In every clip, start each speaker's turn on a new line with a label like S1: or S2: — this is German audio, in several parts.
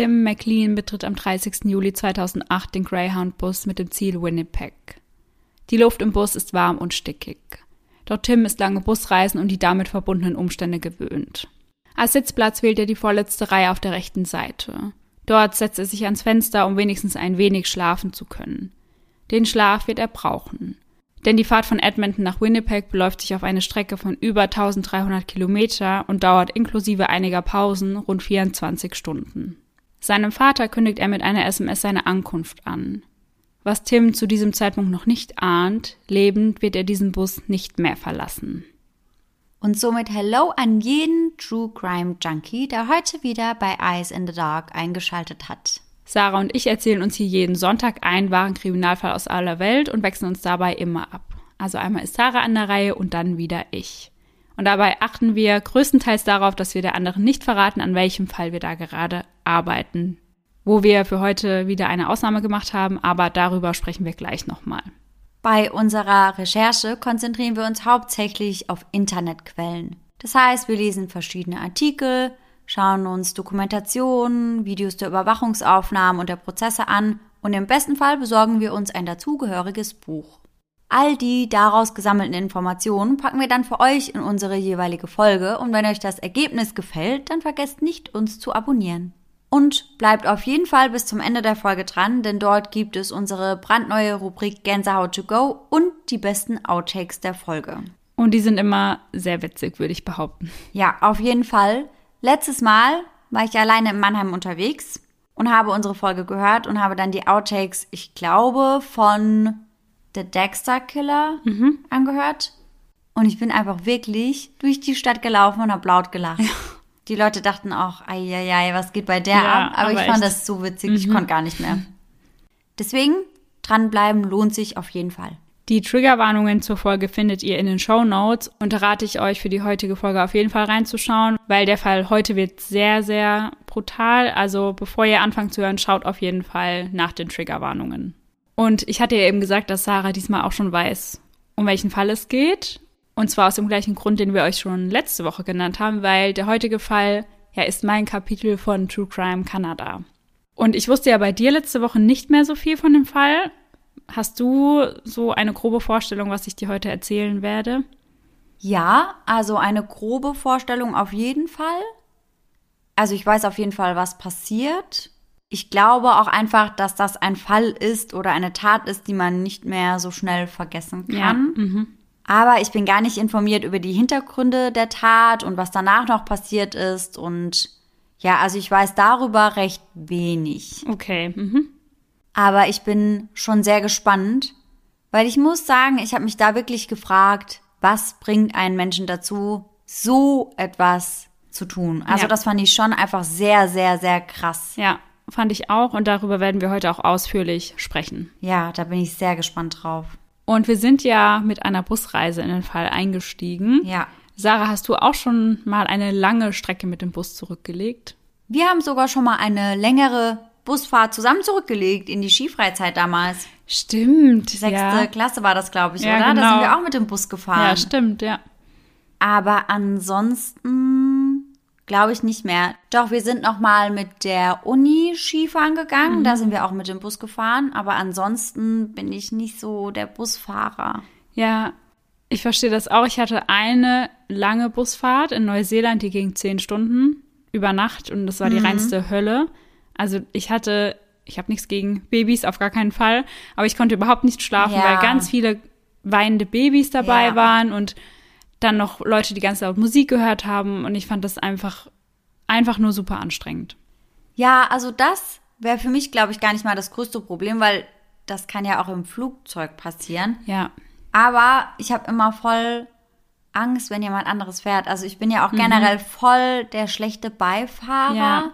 S1: Tim McLean betritt am 30. Juli 2008 den Greyhound-Bus mit dem Ziel Winnipeg. Die Luft im Bus ist warm und stickig. Doch Tim ist lange Busreisen und die damit verbundenen Umstände gewöhnt. Als Sitzplatz wählt er die vorletzte Reihe auf der rechten Seite. Dort setzt er sich ans Fenster, um wenigstens ein wenig schlafen zu können. Den Schlaf wird er brauchen. Denn die Fahrt von Edmonton nach Winnipeg beläuft sich auf eine Strecke von über 1300 Kilometer und dauert inklusive einiger Pausen rund 24 Stunden. Seinem Vater kündigt er mit einer SMS seine Ankunft an. Was Tim zu diesem Zeitpunkt noch nicht ahnt, lebend wird er diesen Bus nicht mehr verlassen.
S2: Und somit Hello an jeden True Crime Junkie, der heute wieder bei Eyes in the Dark eingeschaltet hat.
S1: Sarah und ich erzählen uns hier jeden Sonntag einen wahren Kriminalfall aus aller Welt und wechseln uns dabei immer ab. Also einmal ist Sarah an der Reihe und dann wieder ich. Und dabei achten wir größtenteils darauf, dass wir der anderen nicht verraten, an welchem Fall wir da gerade arbeiten. Wo wir für heute wieder eine Ausnahme gemacht haben, aber darüber sprechen wir gleich nochmal.
S2: Bei unserer Recherche konzentrieren wir uns hauptsächlich auf Internetquellen. Das heißt, wir lesen verschiedene Artikel, schauen uns Dokumentationen, Videos der Überwachungsaufnahmen und der Prozesse an und im besten Fall besorgen wir uns ein dazugehöriges Buch. All die daraus gesammelten Informationen packen wir dann für euch in unsere jeweilige Folge und wenn euch das Ergebnis gefällt, dann vergesst nicht, uns zu abonnieren. Und bleibt auf jeden Fall bis zum Ende der Folge dran, denn dort gibt es unsere brandneue Rubrik Gänsehaut to go und die besten Outtakes der Folge.
S1: Und die sind immer sehr witzig, würde ich behaupten.
S2: Ja, auf jeden Fall. Letztes Mal war ich alleine in Mannheim unterwegs und habe unsere Folge gehört und habe dann die Outtakes, ich glaube, von The Dexter Killer mhm. angehört. Und ich bin einfach wirklich durch die Stadt gelaufen und habe laut gelacht. Die Leute dachten auch, ei, was geht bei der ja, ab? Aber, aber ich fand das so witzig, mhm. ich konnte gar nicht mehr. Deswegen, dranbleiben lohnt sich auf jeden Fall.
S1: Die Triggerwarnungen zur Folge findet ihr in den Show Notes und da rate ich euch für die heutige Folge auf jeden Fall reinzuschauen, weil der Fall heute wird sehr, sehr brutal. Also bevor ihr anfangt zu hören, schaut auf jeden Fall nach den Triggerwarnungen. Und ich hatte ja eben gesagt, dass Sarah diesmal auch schon weiß, um welchen Fall es geht. Und zwar aus dem gleichen Grund, den wir euch schon letzte Woche genannt haben, weil der heutige Fall ja ist mein Kapitel von True Crime Kanada. Und ich wusste ja bei dir letzte Woche nicht mehr so viel von dem Fall. Hast du so eine grobe Vorstellung, was ich dir heute erzählen werde?
S2: Ja, also eine grobe Vorstellung auf jeden Fall. Also ich weiß auf jeden Fall, was passiert. Ich glaube auch einfach, dass das ein Fall ist oder eine Tat ist, die man nicht mehr so schnell vergessen kann. Ja, mhm. Aber ich bin gar nicht informiert über die Hintergründe der Tat und was danach noch passiert ist. Und ja, also ich weiß darüber recht wenig.
S1: Okay. Mhm.
S2: Aber ich bin schon sehr gespannt, weil ich muss sagen, ich habe mich da wirklich gefragt, was bringt einen Menschen dazu, so etwas zu tun. Also ja. das fand ich schon einfach sehr, sehr, sehr krass.
S1: Ja, fand ich auch und darüber werden wir heute auch ausführlich sprechen.
S2: Ja, da bin ich sehr gespannt drauf.
S1: Und wir sind ja mit einer Busreise in den Fall eingestiegen.
S2: Ja.
S1: Sarah, hast du auch schon mal eine lange Strecke mit dem Bus zurückgelegt?
S2: Wir haben sogar schon mal eine längere Busfahrt zusammen zurückgelegt in die Skifreizeit damals.
S1: Stimmt.
S2: Sechste ja. Klasse war das, glaube ich, ja, oder? Genau. Da sind wir auch mit dem Bus gefahren.
S1: Ja, stimmt, ja.
S2: Aber ansonsten glaube ich nicht mehr. Doch, wir sind noch mal mit der Uni Skifahren gegangen. Mhm. Da sind wir auch mit dem Bus gefahren. Aber ansonsten bin ich nicht so der Busfahrer.
S1: Ja, ich verstehe das auch. Ich hatte eine lange Busfahrt in Neuseeland, die ging zehn Stunden über Nacht und das war die mhm. reinste Hölle. Also ich hatte, ich habe nichts gegen Babys, auf gar keinen Fall, aber ich konnte überhaupt nicht schlafen, ja. weil ganz viele weinende Babys dabei ja. waren und dann noch Leute, die ganz laut Musik gehört haben und ich fand das einfach, einfach nur super anstrengend.
S2: Ja, also das wäre für mich, glaube ich, gar nicht mal das größte Problem, weil das kann ja auch im Flugzeug passieren.
S1: Ja.
S2: Aber ich habe immer voll Angst, wenn jemand anderes fährt. Also ich bin ja auch mhm. generell voll der schlechte Beifahrer. Ja.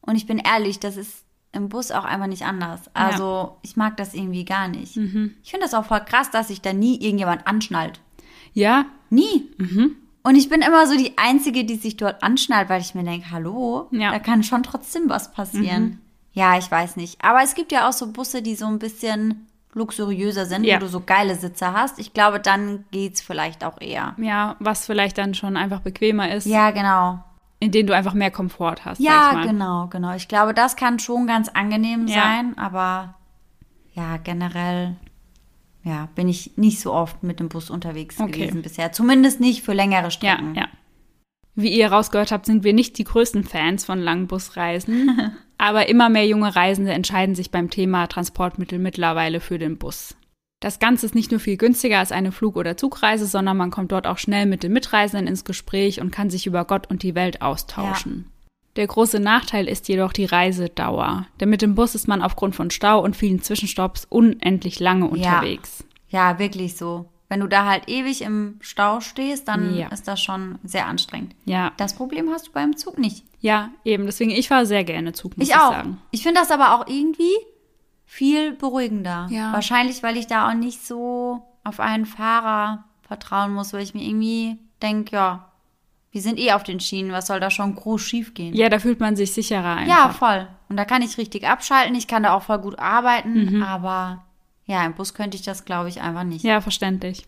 S2: Und ich bin ehrlich, das ist im Bus auch einfach nicht anders. Also ja. ich mag das irgendwie gar nicht. Mhm. Ich finde das auch voll krass, dass sich da nie irgendjemand anschnallt.
S1: Ja,
S2: Nie. Mhm. Und ich bin immer so die Einzige, die sich dort anschnallt, weil ich mir denke, hallo, ja. da kann schon trotzdem was passieren. Mhm. Ja, ich weiß nicht. Aber es gibt ja auch so Busse, die so ein bisschen luxuriöser sind, ja. wo du so geile Sitze hast. Ich glaube, dann geht's vielleicht auch eher.
S1: Ja, was vielleicht dann schon einfach bequemer ist.
S2: Ja, genau.
S1: in denen du einfach mehr Komfort hast.
S2: Ja, genau, genau. Ich glaube, das kann schon ganz angenehm ja. sein, aber ja, generell ja, bin ich nicht so oft mit dem Bus unterwegs okay. gewesen bisher. Zumindest nicht für längere Strecken.
S1: Ja, ja. Wie ihr rausgehört habt, sind wir nicht die größten Fans von langen Busreisen. aber immer mehr junge Reisende entscheiden sich beim Thema Transportmittel mittlerweile für den Bus. Das Ganze ist nicht nur viel günstiger als eine Flug- oder Zugreise, sondern man kommt dort auch schnell mit den Mitreisenden ins Gespräch und kann sich über Gott und die Welt austauschen. Ja. Der große Nachteil ist jedoch die Reisedauer, denn mit dem Bus ist man aufgrund von Stau und vielen Zwischenstopps unendlich lange unterwegs.
S2: Ja, ja wirklich so. Wenn du da halt ewig im Stau stehst, dann ja. ist das schon sehr anstrengend.
S1: Ja.
S2: Das Problem hast du beim Zug nicht.
S1: Ja, eben. Deswegen, ich fahre sehr gerne Zug, muss
S2: ich,
S1: ich
S2: auch.
S1: sagen.
S2: Ich finde das aber auch irgendwie viel beruhigender.
S1: Ja.
S2: Wahrscheinlich, weil ich da auch nicht so auf einen Fahrer vertrauen muss, weil ich mir irgendwie denke, ja, wir sind eh auf den Schienen, was soll da schon groß schief gehen?
S1: Ja, da fühlt man sich sicherer einfach.
S2: Ja, voll. Und da kann ich richtig abschalten, ich kann da auch voll gut arbeiten, mhm. aber ja, im Bus könnte ich das, glaube ich, einfach nicht.
S1: Ja, verständlich.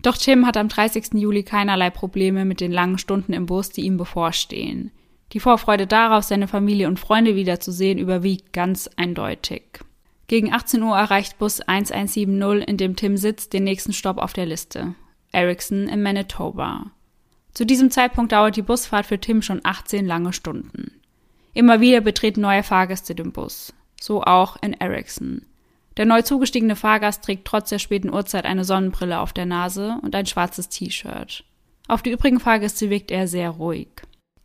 S1: Doch Tim hat am 30. Juli keinerlei Probleme mit den langen Stunden im Bus, die ihm bevorstehen. Die Vorfreude darauf, seine Familie und Freunde wiederzusehen, überwiegt ganz eindeutig. Gegen 18 Uhr erreicht Bus 1170, in dem Tim sitzt, den nächsten Stopp auf der Liste. Ericsson in Manitoba. Zu diesem Zeitpunkt dauert die Busfahrt für Tim schon 18 lange Stunden. Immer wieder betreten neue Fahrgäste den Bus. So auch in Ericsson. Der neu zugestiegene Fahrgast trägt trotz der späten Uhrzeit eine Sonnenbrille auf der Nase und ein schwarzes T-Shirt. Auf die übrigen Fahrgäste wirkt er sehr ruhig.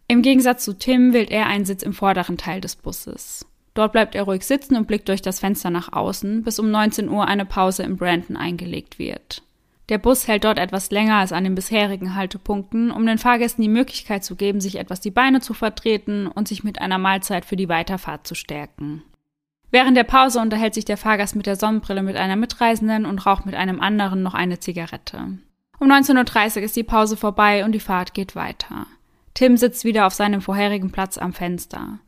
S1: Im Gegensatz zu Tim wählt er einen Sitz im vorderen Teil des Busses. Dort bleibt er ruhig sitzen und blickt durch das Fenster nach außen, bis um 19 Uhr eine Pause in Brandon eingelegt wird. Der Bus hält dort etwas länger als an den bisherigen Haltepunkten, um den Fahrgästen die Möglichkeit zu geben, sich etwas die Beine zu vertreten und sich mit einer Mahlzeit für die Weiterfahrt zu stärken. Während der Pause unterhält sich der Fahrgast mit der Sonnenbrille mit einer Mitreisenden und raucht mit einem anderen noch eine Zigarette. Um 19.30 Uhr ist die Pause vorbei und die Fahrt geht weiter. Tim sitzt wieder auf seinem vorherigen Platz am Fenster.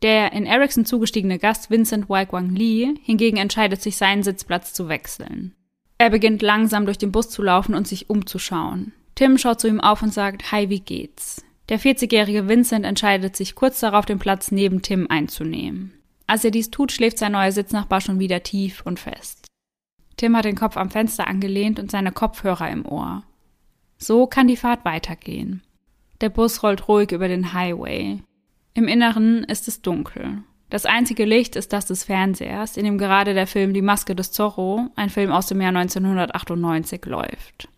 S1: Der in Ericsson zugestiegene Gast Vincent Waikwang Lee hingegen entscheidet sich, seinen Sitzplatz zu wechseln. Er beginnt langsam durch den Bus zu laufen und sich umzuschauen. Tim schaut zu ihm auf und sagt, Hi, wie geht's? Der 40-jährige Vincent entscheidet sich kurz darauf, den Platz neben Tim einzunehmen. Als er dies tut, schläft sein neuer Sitznachbar schon wieder tief und fest. Tim hat den Kopf am Fenster angelehnt und seine Kopfhörer im Ohr. So kann die Fahrt weitergehen. Der Bus rollt ruhig über den Highway. Im Inneren ist es dunkel. Das einzige Licht ist das des Fernsehers, in dem gerade der Film Die Maske des Zorro, ein Film aus dem Jahr 1998, läuft.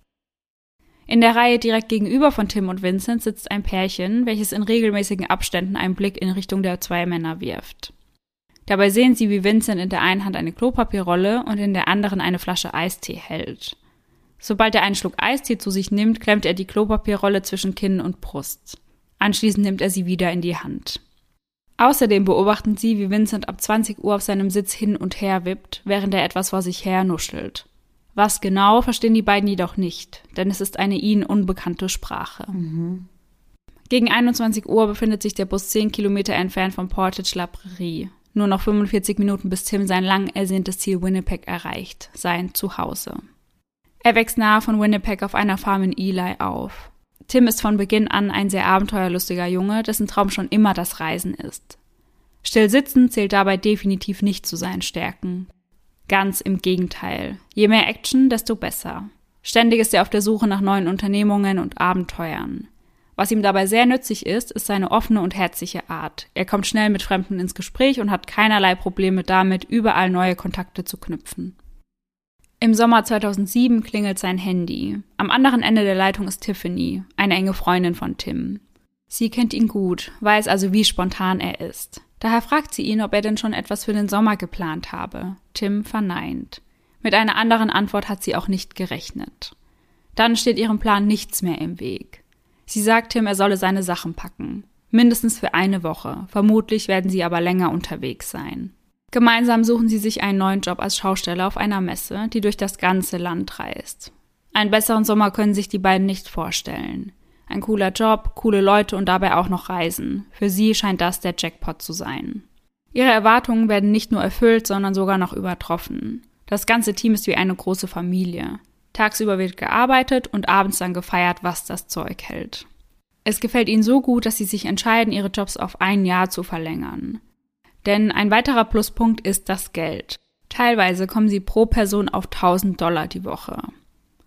S1: In der Reihe direkt gegenüber von Tim und Vincent sitzt ein Pärchen, welches in regelmäßigen Abständen einen Blick in Richtung der zwei Männer wirft. Dabei sehen sie, wie Vincent in der einen Hand eine Klopapierrolle und in der anderen eine Flasche Eistee hält. Sobald er einen Schluck Eistee zu sich nimmt, klemmt er die Klopapierrolle zwischen Kinn und Brust. Anschließend nimmt er sie wieder in die Hand. Außerdem beobachten sie, wie Vincent ab 20 Uhr auf seinem Sitz hin und her wippt, während er etwas vor sich her nuschelt. Was genau, verstehen die beiden jedoch nicht, denn es ist eine ihnen unbekannte Sprache. Mhm. Gegen 21 Uhr befindet sich der Bus 10 Kilometer entfernt von Portage La Prairie. Nur noch 45 Minuten bis Tim sein lang ersehntes Ziel Winnipeg erreicht, sein Zuhause. Er wächst nahe von Winnipeg auf einer Farm in Eli auf. Tim ist von Beginn an ein sehr abenteuerlustiger Junge, dessen Traum schon immer das Reisen ist. Still sitzen zählt dabei definitiv nicht zu seinen Stärken. Ganz im Gegenteil. Je mehr Action, desto besser. Ständig ist er auf der Suche nach neuen Unternehmungen und Abenteuern. Was ihm dabei sehr nützlich ist, ist seine offene und herzliche Art. Er kommt schnell mit Fremden ins Gespräch und hat keinerlei Probleme damit, überall neue Kontakte zu knüpfen. Im Sommer 2007 klingelt sein Handy. Am anderen Ende der Leitung ist Tiffany, eine enge Freundin von Tim. Sie kennt ihn gut, weiß also, wie spontan er ist. Daher fragt sie ihn, ob er denn schon etwas für den Sommer geplant habe. Tim verneint. Mit einer anderen Antwort hat sie auch nicht gerechnet. Dann steht ihrem Plan nichts mehr im Weg. Sie sagt Tim, er solle seine Sachen packen. Mindestens für eine Woche. Vermutlich werden sie aber länger unterwegs sein. Gemeinsam suchen sie sich einen neuen Job als Schausteller auf einer Messe, die durch das ganze Land reist. Einen besseren Sommer können sich die beiden nicht vorstellen. Ein cooler Job, coole Leute und dabei auch noch Reisen. Für sie scheint das der Jackpot zu sein. Ihre Erwartungen werden nicht nur erfüllt, sondern sogar noch übertroffen. Das ganze Team ist wie eine große Familie. Tagsüber wird gearbeitet und abends dann gefeiert, was das Zeug hält. Es gefällt ihnen so gut, dass sie sich entscheiden, ihre Jobs auf ein Jahr zu verlängern. Denn ein weiterer Pluspunkt ist das Geld. Teilweise kommen sie pro Person auf 1000 Dollar die Woche.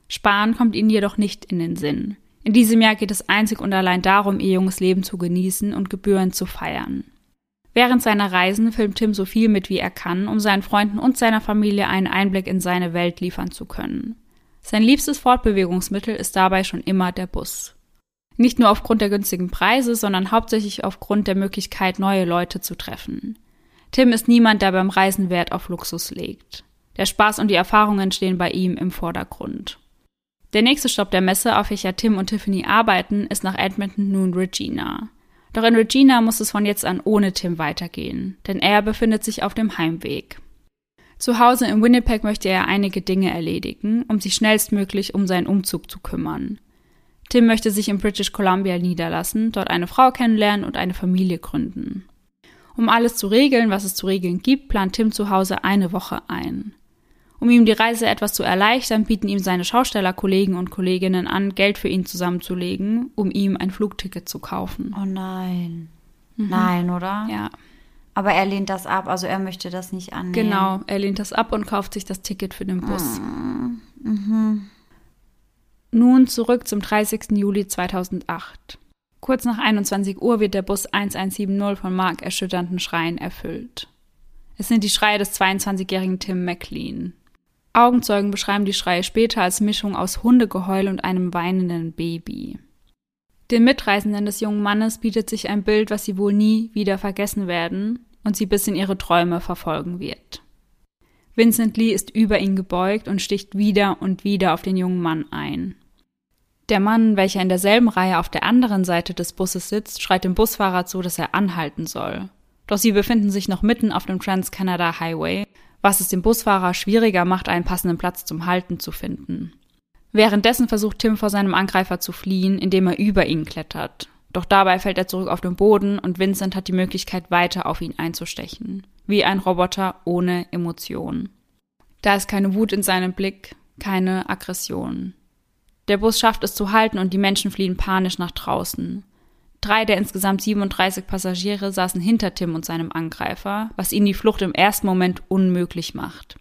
S1: Sparen kommt ihnen jedoch nicht in den Sinn. In diesem Jahr geht es einzig und allein darum, ihr junges Leben zu genießen und Gebühren zu feiern. Während seiner Reisen filmt Tim so viel mit, wie er kann, um seinen Freunden und seiner Familie einen Einblick in seine Welt liefern zu können. Sein liebstes Fortbewegungsmittel ist dabei schon immer der Bus. Nicht nur aufgrund der günstigen Preise, sondern hauptsächlich aufgrund der Möglichkeit, neue Leute zu treffen. Tim ist niemand, der beim Reisen Wert auf Luxus legt. Der Spaß und die Erfahrungen stehen bei ihm im Vordergrund. Der nächste Stopp der Messe, auf welcher Tim und Tiffany arbeiten, ist nach Edmonton nun Regina. Doch in Regina muss es von jetzt an ohne Tim weitergehen, denn er befindet sich auf dem Heimweg. Zu Hause in Winnipeg möchte er einige Dinge erledigen, um sich schnellstmöglich um seinen Umzug zu kümmern. Tim möchte sich in British Columbia niederlassen, dort eine Frau kennenlernen und eine Familie gründen. Um alles zu regeln, was es zu regeln gibt, plant Tim zu Hause eine Woche ein. Um ihm die Reise etwas zu erleichtern, bieten ihm seine Schaustellerkollegen und Kolleginnen an, Geld für ihn zusammenzulegen, um ihm ein Flugticket zu kaufen.
S2: Oh nein. Mhm. Nein, oder?
S1: Ja.
S2: Aber er lehnt das ab, also er möchte das nicht annehmen.
S1: Genau, er lehnt das ab und kauft sich das Ticket für den Bus.
S2: Mhm. mhm.
S1: Nun zurück zum 30. Juli 2008. Kurz nach 21 Uhr wird der Bus 1170 von markerschütternden Schreien erfüllt. Es sind die Schreie des 22-jährigen Tim McLean. Augenzeugen beschreiben die Schreie später als Mischung aus Hundegeheul und einem weinenden Baby. Den Mitreisenden des jungen Mannes bietet sich ein Bild, was sie wohl nie wieder vergessen werden und sie bis in ihre Träume verfolgen wird. Vincent Lee ist über ihn gebeugt und sticht wieder und wieder auf den jungen Mann ein. Der Mann, welcher in derselben Reihe auf der anderen Seite des Busses sitzt, schreit dem Busfahrer zu, dass er anhalten soll. Doch sie befinden sich noch mitten auf dem Trans-Canada Highway, was es dem Busfahrer schwieriger macht, einen passenden Platz zum Halten zu finden. Währenddessen versucht Tim vor seinem Angreifer zu fliehen, indem er über ihn klettert. Doch dabei fällt er zurück auf den Boden und Vincent hat die Möglichkeit, weiter auf ihn einzustechen wie ein Roboter ohne Emotionen. Da ist keine Wut in seinem Blick, keine Aggression. Der Bus schafft es zu halten und die Menschen fliehen panisch nach draußen. Drei der insgesamt 37 Passagiere saßen hinter Tim und seinem Angreifer, was ihnen die Flucht im ersten Moment unmöglich macht.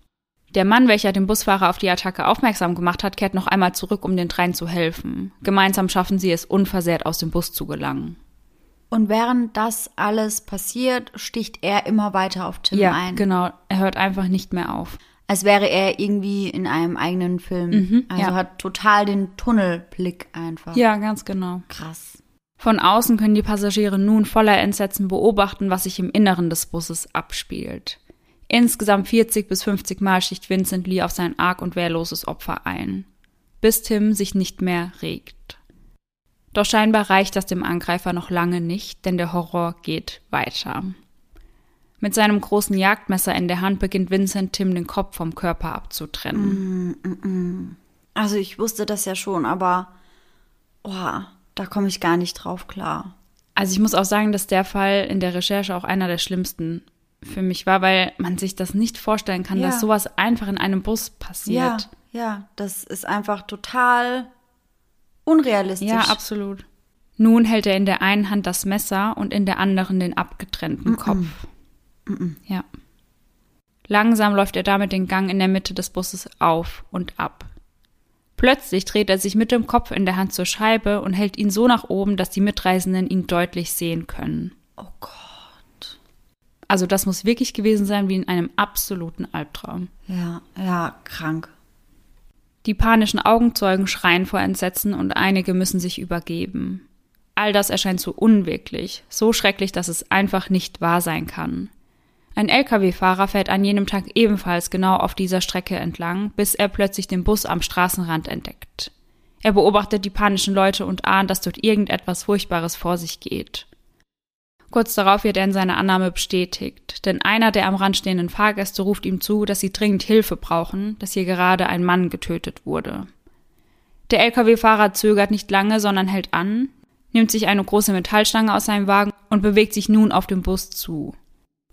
S1: Der Mann, welcher den Busfahrer auf die Attacke aufmerksam gemacht hat, kehrt noch einmal zurück, um den dreien zu helfen. Gemeinsam schaffen sie es, unversehrt aus dem Bus zu gelangen.
S2: Und während das alles passiert, sticht er immer weiter auf Tim
S1: ja,
S2: ein.
S1: Genau, er hört einfach nicht mehr auf.
S2: Als wäre er irgendwie in einem eigenen Film.
S1: Mhm,
S2: also
S1: ja.
S2: hat total den Tunnelblick einfach.
S1: Ja, ganz genau.
S2: Krass.
S1: Von außen können die Passagiere nun voller Entsetzen beobachten, was sich im Inneren des Busses abspielt. Insgesamt 40 bis 50 Mal sticht Vincent Lee auf sein arg und wehrloses Opfer ein, bis Tim sich nicht mehr regt. Doch scheinbar reicht das dem Angreifer noch lange nicht, denn der Horror geht weiter. Mit seinem großen Jagdmesser in der Hand beginnt Vincent Tim den Kopf vom Körper abzutrennen.
S2: Mm, mm, mm. Also ich wusste das ja schon, aber oh, da komme ich gar nicht drauf klar.
S1: Also ich muss auch sagen, dass der Fall in der Recherche auch einer der schlimmsten für mich war, weil man sich das nicht vorstellen kann,
S2: Ja.
S1: dass sowas einfach in einem Bus passiert.
S2: Ja, ja, das ist einfach total unrealistisch.
S1: Ja, absolut. Nun hält er in der einen Hand das Messer und in der anderen den abgetrennten Kopf. Ja. Langsam läuft er damit den Gang in der Mitte des Busses auf und ab. Plötzlich dreht er sich mit dem Kopf in der Hand zur Scheibe und hält ihn so nach oben, dass die Mitreisenden ihn deutlich sehen können.
S2: Oh Gott.
S1: Also das muss wirklich gewesen sein wie in einem absoluten Albtraum.
S2: Ja, ja, krank.
S1: Die panischen Augenzeugen schreien vor Entsetzen und einige müssen sich übergeben. All das erscheint so unwirklich, so schrecklich, dass es einfach nicht wahr sein kann. Ein Lkw-Fahrer fährt an jenem Tag ebenfalls genau auf dieser Strecke entlang, bis er plötzlich den Bus am Straßenrand entdeckt. Er beobachtet die panischen Leute und ahnt, dass dort irgendetwas Furchtbares vor sich geht. Kurz darauf wird er in seiner Annahme bestätigt, denn einer der am Rand stehenden Fahrgäste ruft ihm zu, dass sie dringend Hilfe brauchen, dass hier gerade ein Mann getötet wurde. Der Lkw-Fahrer zögert nicht lange, sondern hält an, nimmt sich eine große Metallstange aus seinem Wagen und bewegt sich nun auf den Bus zu.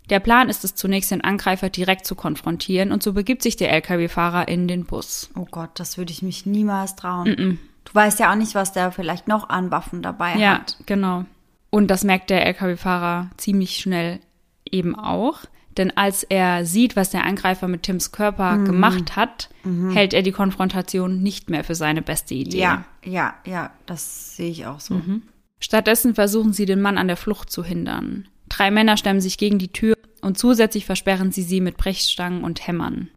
S1: Der Plan ist es zunächst, den Angreifer direkt zu konfrontieren und so begibt sich der Lkw-Fahrer in den Bus.
S2: Oh Gott, das würde ich mich niemals trauen. Du weißt ja auch nicht, was der vielleicht noch an Waffen dabei
S1: ja,
S2: hat.
S1: Ja, genau. Und das merkt der LKW-Fahrer ziemlich schnell eben auch. Denn als er sieht, was der Angreifer mit Tims Körper mhm. gemacht hat, mhm. hält er die Konfrontation nicht mehr für seine beste Idee.
S2: Ja, ja, ja, das sehe ich auch so. Mhm.
S1: Stattdessen versuchen sie, den Mann an der Flucht zu hindern. Drei Männer stemmen sich gegen die Tür und zusätzlich versperren sie sie mit Brechstangen und Hämmern.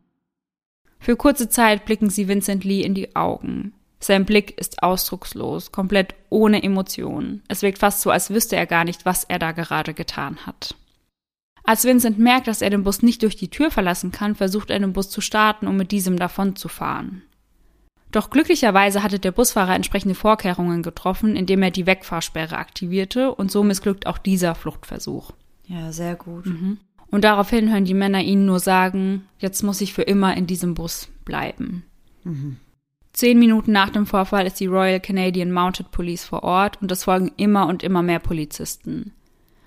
S1: Für kurze Zeit blicken sie Vincent Lee in die Augen. Sein Blick ist ausdruckslos, komplett ohne Emotionen. Es wirkt fast so, als wüsste er gar nicht, was er da gerade getan hat. Als Vincent merkt, dass er den Bus nicht durch die Tür verlassen kann, versucht er den Bus zu starten, um mit diesem davonzufahren. Doch glücklicherweise hatte der Busfahrer entsprechende Vorkehrungen getroffen, indem er die Wegfahrsperre aktivierte und so missglückt auch dieser Fluchtversuch.
S2: Ja, sehr gut.
S1: Mhm. Und daraufhin hören die Männer ihnen nur sagen, jetzt muss ich für immer in diesem Bus bleiben. Mhm. Zehn Minuten nach dem Vorfall ist die Royal Canadian Mounted Police vor Ort und es folgen immer und immer mehr Polizisten.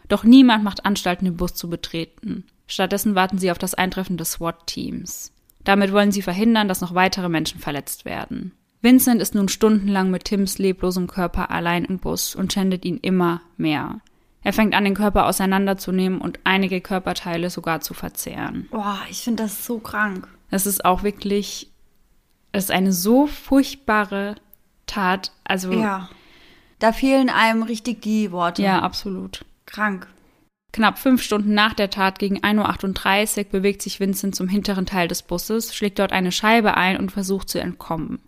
S1: Doch niemand macht Anstalten, den Bus zu betreten. Stattdessen warten sie auf das Eintreffen des SWAT-Teams. Damit wollen sie verhindern, dass noch weitere Menschen verletzt werden. Vincent ist nun stundenlang mit Tims leblosem Körper allein im Bus und schändet ihn immer mehr. Er fängt an, den Körper auseinanderzunehmen und einige Körperteile sogar zu verzehren.
S2: Boah, ich finde das so krank.
S1: Das ist auch wirklich, es ist eine so furchtbare Tat. Also.
S2: Ja. Da fehlen einem richtig die Worte.
S1: Ja, absolut.
S2: Krank.
S1: Knapp fünf Stunden nach der Tat gegen 1.38 Uhr bewegt sich Vincent zum hinteren Teil des Busses, schlägt dort eine Scheibe ein und versucht zu entkommen.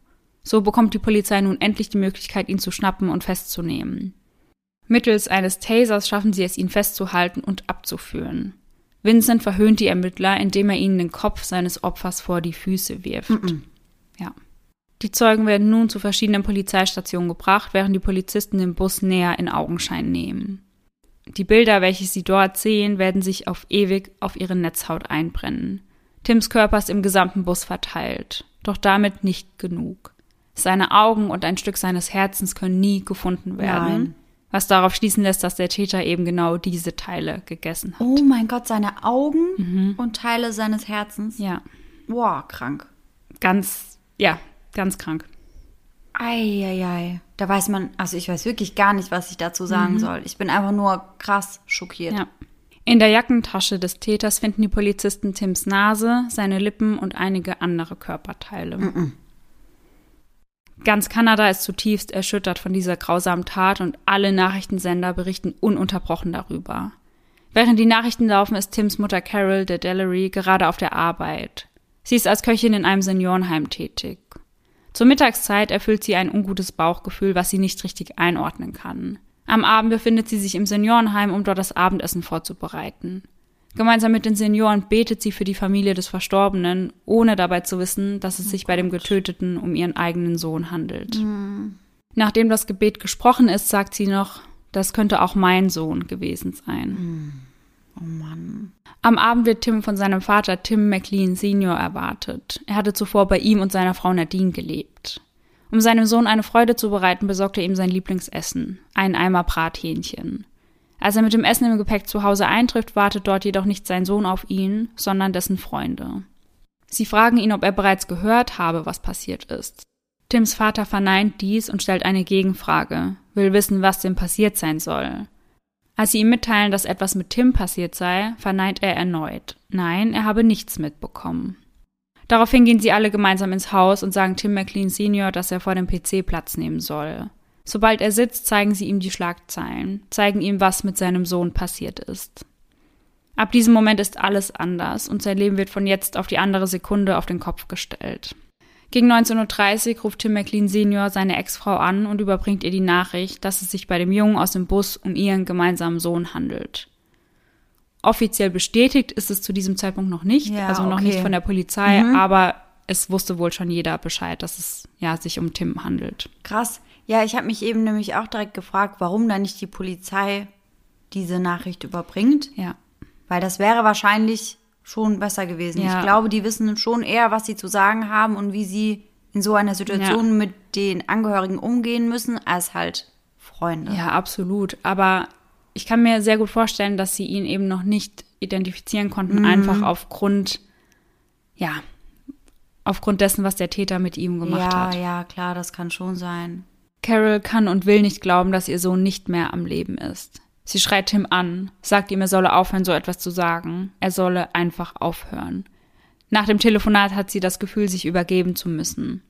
S1: So bekommt die Polizei nun endlich die Möglichkeit, ihn zu schnappen und festzunehmen. Mittels eines Tasers schaffen sie es, ihn festzuhalten und abzuführen. Vincent verhöhnt die Ermittler, indem er ihnen den Kopf seines Opfers vor die Füße wirft. Mm -mm. Ja. Die Zeugen werden nun zu verschiedenen Polizeistationen gebracht, während die Polizisten den Bus näher in Augenschein nehmen. Die Bilder, welche sie dort sehen, werden sich auf ewig auf ihre Netzhaut einbrennen. Tims Körper ist im gesamten Bus verteilt, doch damit nicht genug. Seine Augen und ein Stück seines Herzens können nie gefunden werden. Nein. Was darauf schließen lässt, dass der Täter eben genau diese Teile gegessen hat.
S2: Oh mein Gott, seine Augen mhm. und Teile seines Herzens.
S1: Ja.
S2: Boah, krank.
S1: Ganz, ja, ganz krank.
S2: Eieiei. Da weiß man, also ich weiß wirklich gar nicht, was ich dazu sagen mhm. soll. Ich bin einfach nur krass schockiert. Ja.
S1: In der Jackentasche des Täters finden die Polizisten Tims Nase, seine Lippen und einige andere Körperteile. Mhm. Ganz Kanada ist zutiefst erschüttert von dieser grausamen Tat und alle Nachrichtensender berichten ununterbrochen darüber. Während die Nachrichten laufen, ist Tims Mutter Carol der Dellery gerade auf der Arbeit. Sie ist als Köchin in einem Seniorenheim tätig. Zur Mittagszeit erfüllt sie ein ungutes Bauchgefühl, was sie nicht richtig einordnen kann. Am Abend befindet sie sich im Seniorenheim, um dort das Abendessen vorzubereiten. Gemeinsam mit den Senioren betet sie für die Familie des Verstorbenen, ohne dabei zu wissen, dass es sich bei dem Getöteten um ihren eigenen Sohn handelt. Mhm. Nachdem das Gebet gesprochen ist, sagt sie noch, das könnte auch mein Sohn gewesen sein. Mhm.
S2: Oh Mann.
S1: Am Abend wird Tim von seinem Vater Tim McLean Senior erwartet. Er hatte zuvor bei ihm und seiner Frau Nadine gelebt. Um seinem Sohn eine Freude zu bereiten, besorgt er ihm sein Lieblingsessen, einen Eimer Brathähnchen. Als er mit dem Essen im Gepäck zu Hause eintrifft, wartet dort jedoch nicht sein Sohn auf ihn, sondern dessen Freunde. Sie fragen ihn, ob er bereits gehört habe, was passiert ist. Tims Vater verneint dies und stellt eine Gegenfrage, will wissen, was denn passiert sein soll. Als sie ihm mitteilen, dass etwas mit Tim passiert sei, verneint er erneut. Nein, er habe nichts mitbekommen. Daraufhin gehen sie alle gemeinsam ins Haus und sagen Tim McLean Senior, dass er vor dem PC Platz nehmen soll. Sobald er sitzt, zeigen sie ihm die Schlagzeilen, zeigen ihm, was mit seinem Sohn passiert ist. Ab diesem Moment ist alles anders und sein Leben wird von jetzt auf die andere Sekunde auf den Kopf gestellt. Gegen 19.30 Uhr ruft Tim McLean Senior seine Ex-Frau an und überbringt ihr die Nachricht, dass es sich bei dem Jungen aus dem Bus um ihren gemeinsamen Sohn handelt. Offiziell bestätigt ist es zu diesem Zeitpunkt noch nicht, ja, also noch okay. nicht von der Polizei, mhm. aber es wusste wohl schon jeder Bescheid, dass es ja sich um Tim handelt.
S2: Krass. Ja, ich habe mich eben nämlich auch direkt gefragt, warum dann nicht die Polizei diese Nachricht überbringt.
S1: Ja.
S2: Weil das wäre wahrscheinlich schon besser gewesen. Ja. Ich glaube, die wissen schon eher, was sie zu sagen haben und wie sie in so einer Situation ja. mit den Angehörigen umgehen müssen, als halt Freunde.
S1: Ja, absolut. Aber ich kann mir sehr gut vorstellen, dass sie ihn eben noch nicht identifizieren konnten, mhm. einfach aufgrund, ja, aufgrund dessen, was der Täter mit ihm gemacht
S2: ja,
S1: hat.
S2: Ja, ja, klar, das kann schon sein.
S1: Carol kann und will nicht glauben, dass ihr Sohn nicht mehr am Leben ist. Sie schreit Tim an, sagt ihm, er solle aufhören, so etwas zu sagen. Er solle einfach aufhören. Nach dem Telefonat hat sie das Gefühl, sich übergeben zu müssen.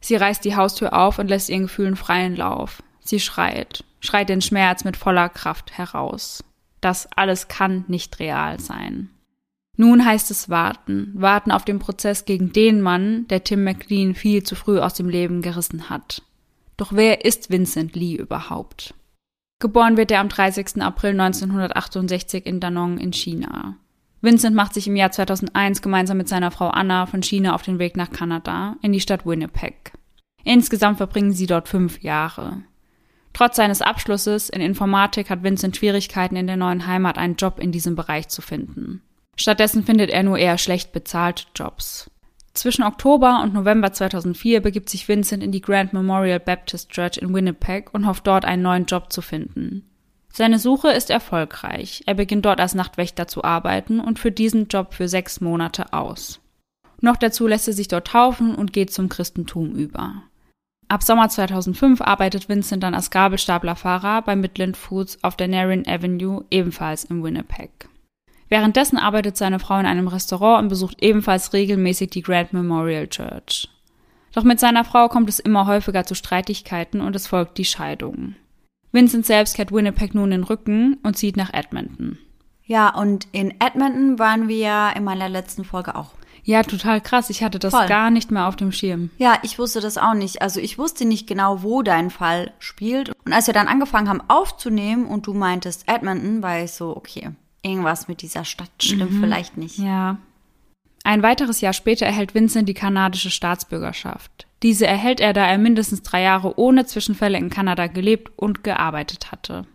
S1: Sie reißt die Haustür auf und lässt ihren Gefühlen freien Lauf. Sie schreit, schreit den Schmerz mit voller Kraft heraus. Das alles kann nicht real sein. Nun heißt es warten, warten auf den Prozess gegen den Mann, der Tim McLean viel zu früh aus dem Leben gerissen hat. Doch wer ist Vincent Lee überhaupt? Geboren wird er am 30. April 1968 in Danong in China. Vincent macht sich im Jahr 2001 gemeinsam mit seiner Frau Anna von China auf den Weg nach Kanada, in die Stadt Winnipeg. Insgesamt verbringen sie dort fünf Jahre. Trotz seines Abschlusses in Informatik hat Vincent Schwierigkeiten in der neuen Heimat einen Job in diesem Bereich zu finden. Stattdessen findet er nur eher schlecht bezahlte Jobs. Zwischen Oktober und November 2004 begibt sich Vincent in die Grand Memorial Baptist Church in Winnipeg und hofft dort einen neuen Job zu finden. Seine Suche ist erfolgreich. Er beginnt dort als Nachtwächter zu arbeiten und führt diesen Job für sechs Monate aus. Noch dazu lässt er sich dort taufen und geht zum Christentum über. Ab Sommer 2005 arbeitet Vincent dann als Gabelstaplerfahrer bei Midland Foods auf der Naryn Avenue, ebenfalls in Winnipeg. Währenddessen arbeitet seine Frau in einem Restaurant und besucht ebenfalls regelmäßig die Grand Memorial Church. Doch mit seiner Frau kommt es immer häufiger zu Streitigkeiten und es folgt die Scheidung. Vincent selbst kehrt Winnipeg nun den Rücken und zieht nach Edmonton.
S2: Ja, und in Edmonton waren wir ja in meiner letzten Folge auch.
S1: Ja, total krass. Ich hatte das
S2: Voll.
S1: gar nicht mehr auf dem Schirm.
S2: Ja, ich wusste das auch nicht. Also ich wusste nicht genau, wo dein Fall spielt. Und als wir dann angefangen haben aufzunehmen und du meintest Edmonton, war ich so, okay, irgendwas mit dieser Stadt stimmt vielleicht nicht.
S1: Ja. Ein weiteres Jahr später erhält Vincent die kanadische Staatsbürgerschaft. Diese erhält er, da er mindestens drei Jahre ohne Zwischenfälle in Kanada gelebt und gearbeitet hatte.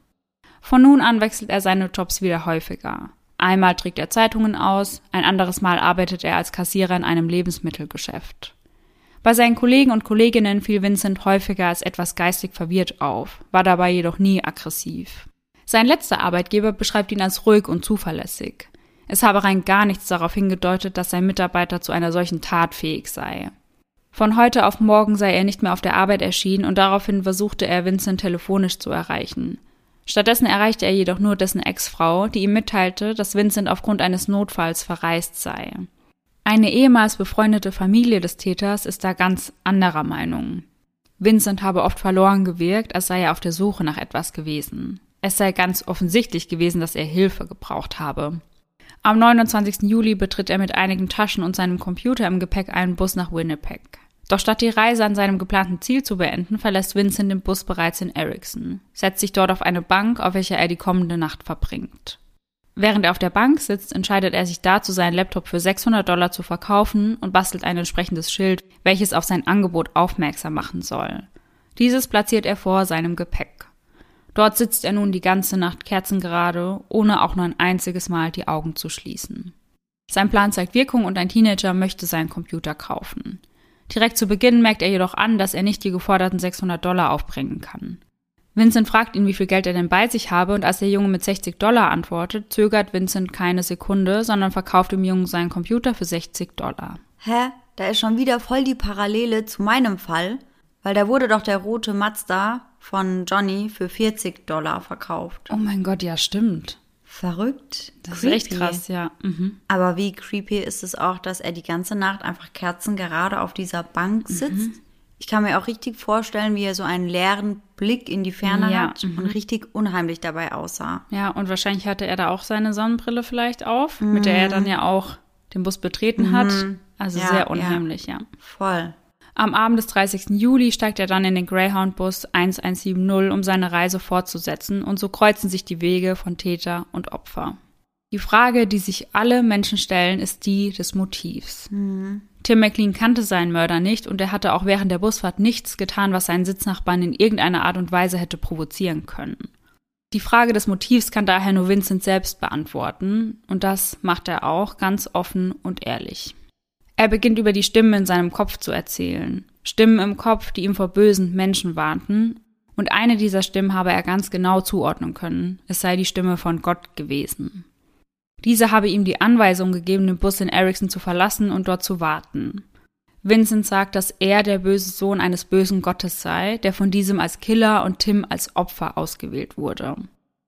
S1: Von nun an wechselt er seine Jobs wieder häufiger. Einmal trägt er Zeitungen aus, ein anderes Mal arbeitet er als Kassierer in einem Lebensmittelgeschäft. Bei seinen Kollegen und Kolleginnen fiel Vincent häufiger als etwas geistig verwirrt auf, war dabei jedoch nie aggressiv. Sein letzter Arbeitgeber beschreibt ihn als ruhig und zuverlässig. Es habe rein gar nichts darauf hingedeutet, dass sein Mitarbeiter zu einer solchen Tat fähig sei. Von heute auf morgen sei er nicht mehr auf der Arbeit erschienen und daraufhin versuchte er Vincent telefonisch zu erreichen. Stattdessen erreichte er jedoch nur dessen Ex-Frau, die ihm mitteilte, dass Vincent aufgrund eines Notfalls verreist sei. Eine ehemals befreundete Familie des Täters ist da ganz anderer Meinung. Vincent habe oft verloren gewirkt, als sei er auf der Suche nach etwas gewesen. Es sei ganz offensichtlich gewesen, dass er Hilfe gebraucht habe. Am 29. Juli betritt er mit einigen Taschen und seinem Computer im Gepäck einen Bus nach Winnipeg. Doch statt die Reise an seinem geplanten Ziel zu beenden, verlässt Vincent den Bus bereits in Erickson, setzt sich dort auf eine Bank, auf welcher er die kommende Nacht verbringt. Während er auf der Bank sitzt, entscheidet er sich dazu, seinen Laptop für 600 Dollar zu verkaufen und bastelt ein entsprechendes Schild, welches auf sein Angebot aufmerksam machen soll. Dieses platziert er vor seinem Gepäck. Dort sitzt er nun die ganze Nacht kerzengerade, ohne auch nur ein einziges Mal die Augen zu schließen. Sein Plan zeigt Wirkung und ein Teenager möchte seinen Computer kaufen. Direkt zu Beginn merkt er jedoch an, dass er nicht die geforderten 600 Dollar aufbringen kann. Vincent fragt ihn, wie viel Geld er denn bei sich habe, und als der Junge mit 60 Dollar antwortet, zögert Vincent keine Sekunde, sondern verkauft dem Jungen seinen Computer für 60 Dollar.
S2: Hä? Da ist schon wieder voll die Parallele zu meinem Fall, weil da wurde doch der rote Mazda von Johnny für 40 Dollar verkauft.
S1: Oh mein Gott, ja, stimmt.
S2: Verrückt.
S1: Das ist echt krass, ja. Mhm.
S2: Aber wie creepy ist es auch, dass er die ganze Nacht einfach kerzengerade auf dieser Bank
S1: Mhm.
S2: sitzt? Ich kann mir auch richtig vorstellen, wie er so einen leeren Blick in die Ferne
S1: Ja,
S2: hat und richtig unheimlich dabei aussah.
S1: Ja, und wahrscheinlich hatte er da auch seine Sonnenbrille vielleicht auf, mit der er dann ja auch den Bus betreten hat. Also
S2: Ja,
S1: sehr unheimlich, ja.
S2: Voll.
S1: Am Abend des 30. Juli steigt er dann in den Greyhound-Bus 1170, um seine Reise fortzusetzen, und so kreuzen sich die Wege von Täter und Opfer. Die Frage, die sich alle Menschen stellen, ist die des Motivs. Tim McLean kannte seinen Mörder nicht und er hatte auch während der Busfahrt nichts getan, was seinen Sitznachbarn in irgendeiner Art und Weise hätte provozieren können. Die Frage des Motivs kann daher nur Vincent selbst beantworten und das macht er auch ganz offen und ehrlich. Er beginnt über die Stimmen in seinem Kopf zu erzählen. Stimmen im Kopf, die ihm vor bösen Menschen warnten. Und eine dieser Stimmen habe er ganz genau zuordnen können. Es sei die Stimme von Gott gewesen. Diese habe ihm die Anweisung gegeben, den Bus in Erickson zu verlassen und dort zu warten. Vincent sagt, dass er der böse Sohn eines bösen Gottes sei, der von diesem als Killer und Tim als Opfer ausgewählt wurde.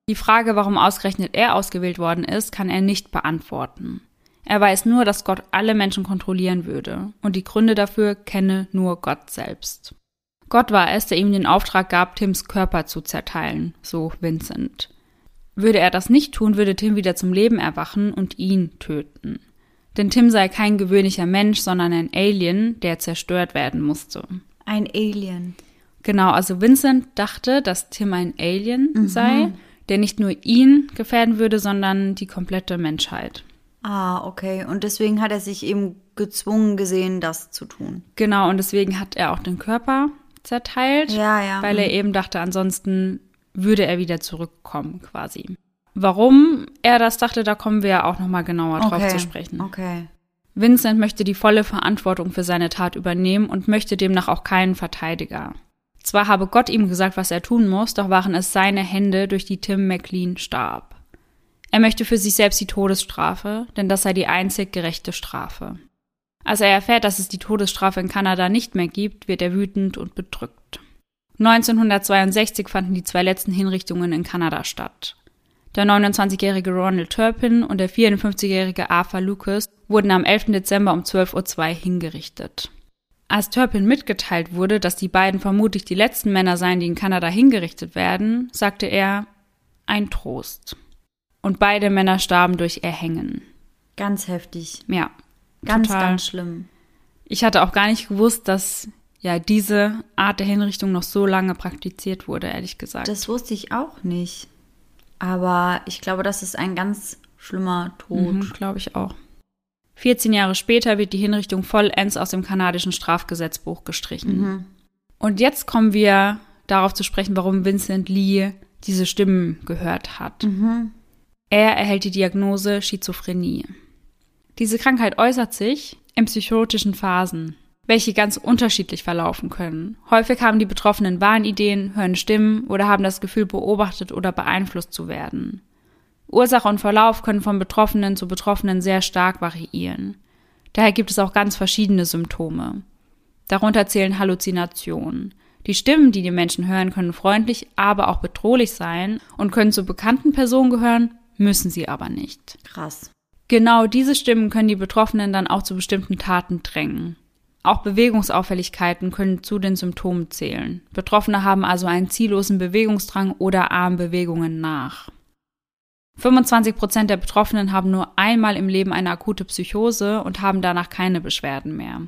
S1: Die Frage, warum ausgerechnet er ausgewählt worden ist, kann er nicht beantworten. Er weiß nur, dass Gott alle Menschen kontrollieren würde, und die Gründe dafür kenne nur Gott selbst. Gott war es, der ihm den Auftrag gab, Tims Körper zu zerteilen, so Vincent. Würde er das nicht tun, würde Tim wieder zum Leben erwachen und ihn töten. Denn Tim sei kein gewöhnlicher Mensch, sondern ein Alien, der zerstört werden musste.
S2: Ein Alien.
S1: Genau, also Vincent dachte, dass Tim ein Alien mhm. sei, der nicht nur ihn gefährden würde, sondern die komplette Menschheit.
S2: Ah, okay. Und deswegen hat er sich eben gezwungen gesehen, das zu tun.
S1: Genau, und deswegen hat er auch den Körper zerteilt,
S2: ja, ja.
S1: weil er mhm. eben dachte, ansonsten würde er wieder zurückkommen quasi. Warum er das dachte, da kommen wir ja auch noch mal genauer drauf
S2: okay.
S1: zu sprechen.
S2: Okay.
S1: Vincent möchte die volle Verantwortung für seine Tat übernehmen und möchte demnach auch keinen Verteidiger. Zwar habe Gott ihm gesagt, was er tun muss, doch waren es seine Hände, durch die Tim McLean starb. Er möchte für sich selbst die Todesstrafe, denn das sei die einzig gerechte Strafe. Als er erfährt, dass es die Todesstrafe in Kanada nicht mehr gibt, wird er wütend und bedrückt. 1962 fanden die zwei letzten Hinrichtungen in Kanada statt. Der 29-jährige Ronald Turpin und der 54-jährige Arthur Lucas wurden am 11. Dezember um 12.02 Uhr hingerichtet. Als Turpin mitgeteilt wurde, dass die beiden vermutlich die letzten Männer seien, die in Kanada hingerichtet werden, sagte er, ein Trost. Und beide Männer starben durch Erhängen.
S2: Ganz heftig.
S1: Ja.
S2: Ganz, total. ganz schlimm.
S1: Ich hatte auch gar nicht gewusst, dass ja diese Art der Hinrichtung noch so lange praktiziert wurde, ehrlich gesagt.
S2: Das wusste ich auch nicht. Aber ich glaube, das ist ein ganz schlimmer Tod.
S1: Mhm, glaube ich auch. 14 Jahre später wird die Hinrichtung vollends aus dem kanadischen Strafgesetzbuch gestrichen. Mhm. Und jetzt kommen wir darauf zu sprechen, warum Vincent Lee diese Stimmen gehört hat.
S2: Mhm.
S1: Er erhält die Diagnose Schizophrenie. Diese Krankheit äußert sich in psychotischen Phasen, welche ganz unterschiedlich verlaufen können. Häufig haben die Betroffenen Wahnideen, hören Stimmen oder haben das Gefühl, beobachtet oder beeinflusst zu werden. Ursache und Verlauf können von Betroffenen zu Betroffenen sehr stark variieren. Daher gibt es auch ganz verschiedene Symptome. Darunter zählen Halluzinationen. Die Stimmen, die die Menschen hören, können freundlich, aber auch bedrohlich sein und können zu bekannten Personen gehören, müssen sie aber nicht.
S2: Krass.
S1: Genau diese Stimmen können die Betroffenen dann auch zu bestimmten Taten drängen. Auch Bewegungsauffälligkeiten können zu den Symptomen zählen. Betroffene haben also einen ziellosen Bewegungsdrang oder ahmen Bewegungen nach. 25 Prozent der Betroffenen haben nur einmal im Leben eine akute Psychose und haben danach keine Beschwerden mehr.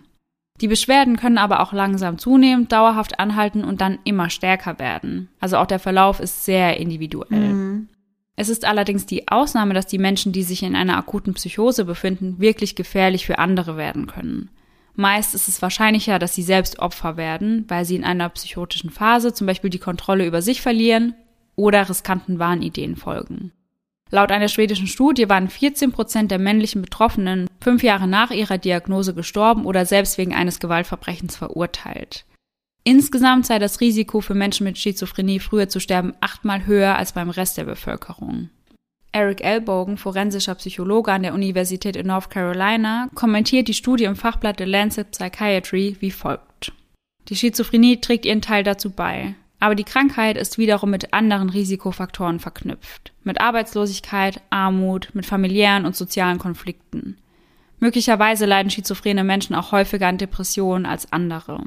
S1: Die Beschwerden können aber auch langsam zunehmen, dauerhaft anhalten und dann immer stärker werden. Also auch der Verlauf ist sehr individuell. Mhm. Es ist allerdings die Ausnahme, dass die Menschen, die sich in einer akuten Psychose befinden, wirklich gefährlich für andere werden können. Meist ist es wahrscheinlicher, dass sie selbst Opfer werden, weil sie in einer psychotischen Phase zum Beispiel die Kontrolle über sich verlieren oder riskanten Wahnideen folgen. Laut einer schwedischen Studie waren 14 Prozent der männlichen Betroffenen fünf Jahre nach ihrer Diagnose gestorben oder selbst wegen eines Gewaltverbrechens verurteilt. Insgesamt sei das Risiko für Menschen mit Schizophrenie früher zu sterben achtmal höher als beim Rest der Bevölkerung. Eric Ellbogen, forensischer Psychologe an der Universität in North Carolina, kommentiert die Studie im Fachblatt The Lancet Psychiatry wie folgt. Die Schizophrenie trägt ihren Teil dazu bei. Aber die Krankheit ist wiederum mit anderen Risikofaktoren verknüpft. Mit Arbeitslosigkeit, Armut, mit familiären und sozialen Konflikten. Möglicherweise leiden schizophrene Menschen auch häufiger an Depressionen als andere.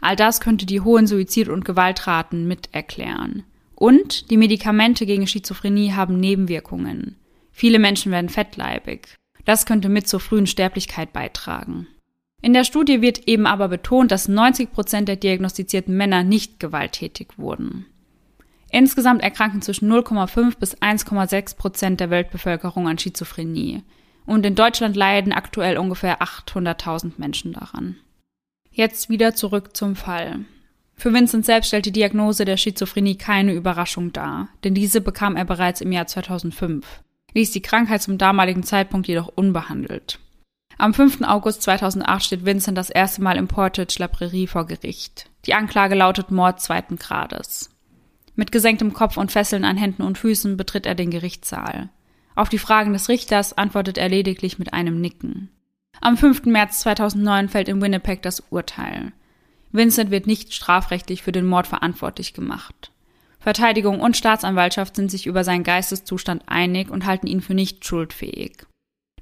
S1: All das könnte die hohen Suizid- und Gewaltraten mit erklären. Und die Medikamente gegen Schizophrenie haben Nebenwirkungen. Viele Menschen werden fettleibig. Das könnte mit zur frühen Sterblichkeit beitragen. In der Studie wird eben aber betont, dass 90 Prozent der diagnostizierten Männer nicht gewalttätig wurden. Insgesamt erkranken zwischen 0,5 bis 1,6 Prozent der Weltbevölkerung an Schizophrenie. Und in Deutschland leiden aktuell ungefähr 800.000 Menschen daran. Jetzt wieder zurück zum Fall. Für Vincent selbst stellt die Diagnose der Schizophrenie keine Überraschung dar, denn diese bekam er bereits im Jahr 2005, ließ die Krankheit zum damaligen Zeitpunkt jedoch unbehandelt. Am 5. August 2008 steht Vincent das erste Mal im Portage La Prairie vor Gericht. Die Anklage lautet Mord zweiten Grades. Mit gesenktem Kopf und Fesseln an Händen und Füßen betritt er den Gerichtssaal. Auf die Fragen des Richters antwortet er lediglich mit einem Nicken. Am 5. März 2009 fällt in Winnipeg das Urteil. Vincent wird nicht strafrechtlich für den Mord verantwortlich gemacht. Verteidigung und Staatsanwaltschaft sind sich über seinen Geisteszustand einig und halten ihn für nicht schuldfähig.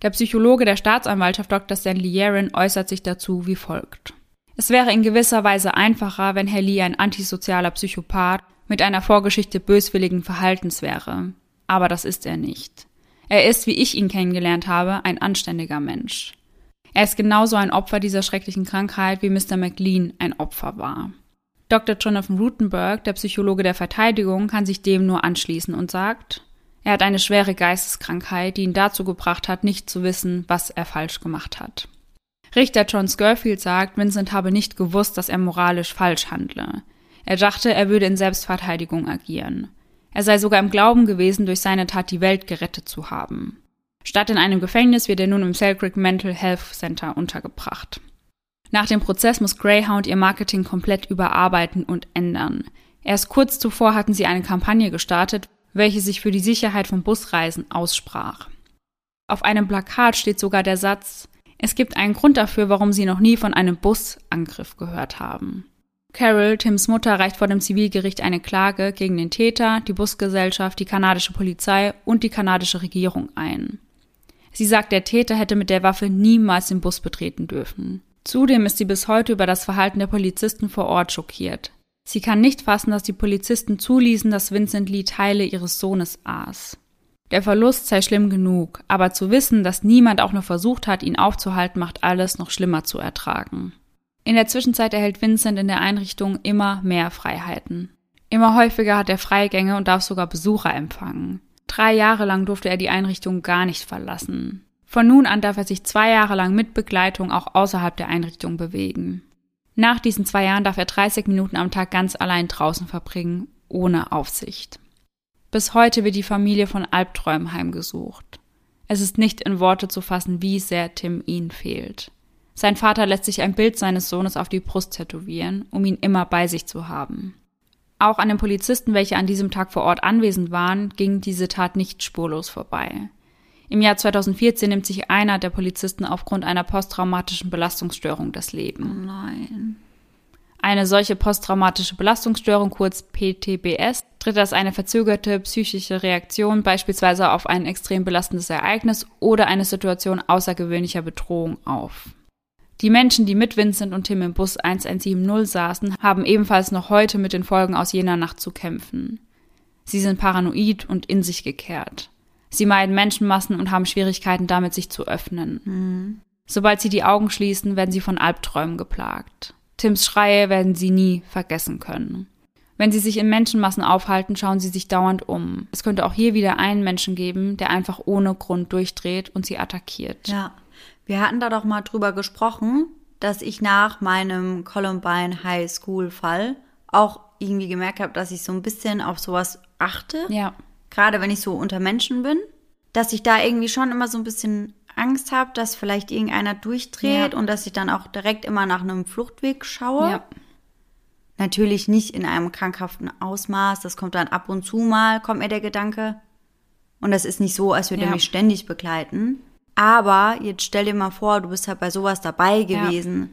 S1: Der Psychologe der Staatsanwaltschaft Dr. Stanley Yaren äußert sich dazu wie folgt. Es wäre in gewisser Weise einfacher, wenn Herr Lee ein antisozialer Psychopath mit einer Vorgeschichte böswilligen Verhaltens wäre. Aber das ist er nicht. Er ist, wie ich ihn kennengelernt habe, ein anständiger Mensch. Er ist genauso ein Opfer dieser schrecklichen Krankheit, wie Mr. McLean ein Opfer war. Dr. Jonathan Rutenberg, der Psychologe der Verteidigung, kann sich dem nur anschließen und sagt, er hat eine schwere Geisteskrankheit, die ihn dazu gebracht hat, nicht zu wissen, was er falsch gemacht hat. Richter John Scurfield sagt, Vincent habe nicht gewusst, dass er moralisch falsch handle. Er dachte, er würde in Selbstverteidigung agieren. Er sei sogar im Glauben gewesen, durch seine Tat die Welt gerettet zu haben. Statt in einem Gefängnis wird er nun im Selkirk Mental Health Center untergebracht. Nach dem Prozess muss Greyhound ihr Marketing komplett überarbeiten und ändern. Erst kurz zuvor hatten sie eine Kampagne gestartet, welche sich für die Sicherheit von Busreisen aussprach. Auf einem Plakat steht sogar der Satz, es gibt einen Grund dafür, warum sie noch nie von einem Busangriff gehört haben. Carol, Tims Mutter, reicht vor dem Zivilgericht eine Klage gegen den Täter, die Busgesellschaft, die kanadische Polizei und die kanadische Regierung ein. Sie sagt, der Täter hätte mit der Waffe niemals den Bus betreten dürfen. Zudem ist sie bis heute über das Verhalten der Polizisten vor Ort schockiert. Sie kann nicht fassen, dass die Polizisten zuließen, dass Vincent Lee Teile ihres Sohnes aß. Der Verlust sei schlimm genug, aber zu wissen, dass niemand auch nur versucht hat, ihn aufzuhalten, macht alles noch schlimmer zu ertragen. In der Zwischenzeit erhält Vincent in der Einrichtung immer mehr Freiheiten. Immer häufiger hat er Freigänge und darf sogar Besucher empfangen. Drei Jahre lang durfte er die Einrichtung gar nicht verlassen. Von nun an darf er sich zwei Jahre lang mit Begleitung auch außerhalb der Einrichtung bewegen. Nach diesen zwei Jahren darf er 30 Minuten am Tag ganz allein draußen verbringen, ohne Aufsicht. Bis heute wird die Familie von Albträumen heimgesucht. Es ist nicht in Worte zu fassen, wie sehr Tim ihn fehlt. Sein Vater lässt sich ein Bild seines Sohnes auf die Brust tätowieren, um ihn immer bei sich zu haben. Auch an den Polizisten, welche an diesem Tag vor Ort anwesend waren, ging diese Tat nicht spurlos vorbei. Im Jahr 2014 nimmt sich einer der Polizisten aufgrund einer posttraumatischen Belastungsstörung das Leben.
S2: Oh nein.
S1: Eine solche posttraumatische Belastungsstörung, kurz PTBS, tritt als eine verzögerte psychische Reaktion beispielsweise auf ein extrem belastendes Ereignis oder eine Situation außergewöhnlicher Bedrohung auf. Die Menschen, die mit Vincent und Tim im Bus 1170 saßen, haben ebenfalls noch heute mit den Folgen aus jener Nacht zu kämpfen. Sie sind paranoid und in sich gekehrt. Sie meiden Menschenmassen und haben Schwierigkeiten damit, sich zu öffnen. Mhm. Sobald sie die Augen schließen, werden sie von Albträumen geplagt. Tims Schreie werden sie nie vergessen können. Wenn sie sich in Menschenmassen aufhalten, schauen sie sich dauernd um. Es könnte auch hier wieder einen Menschen geben, der einfach ohne Grund durchdreht und sie attackiert.
S2: Ja. Wir hatten da doch mal drüber gesprochen, dass ich nach meinem Columbine High School Fall auch irgendwie gemerkt habe, dass ich so ein bisschen auf sowas achte.
S1: Ja.
S2: Gerade wenn ich so unter Menschen bin, dass ich da irgendwie schon immer so ein bisschen Angst habe, dass vielleicht irgendeiner durchdreht ja. und dass ich dann auch direkt immer nach einem Fluchtweg schaue. Ja. Natürlich nicht in einem krankhaften Ausmaß, das kommt dann ab und zu mal, kommt mir der Gedanke. Und das ist nicht so, als würde er mich ständig begleiten. Aber jetzt stell dir mal vor, du bist halt bei sowas dabei gewesen. Ja.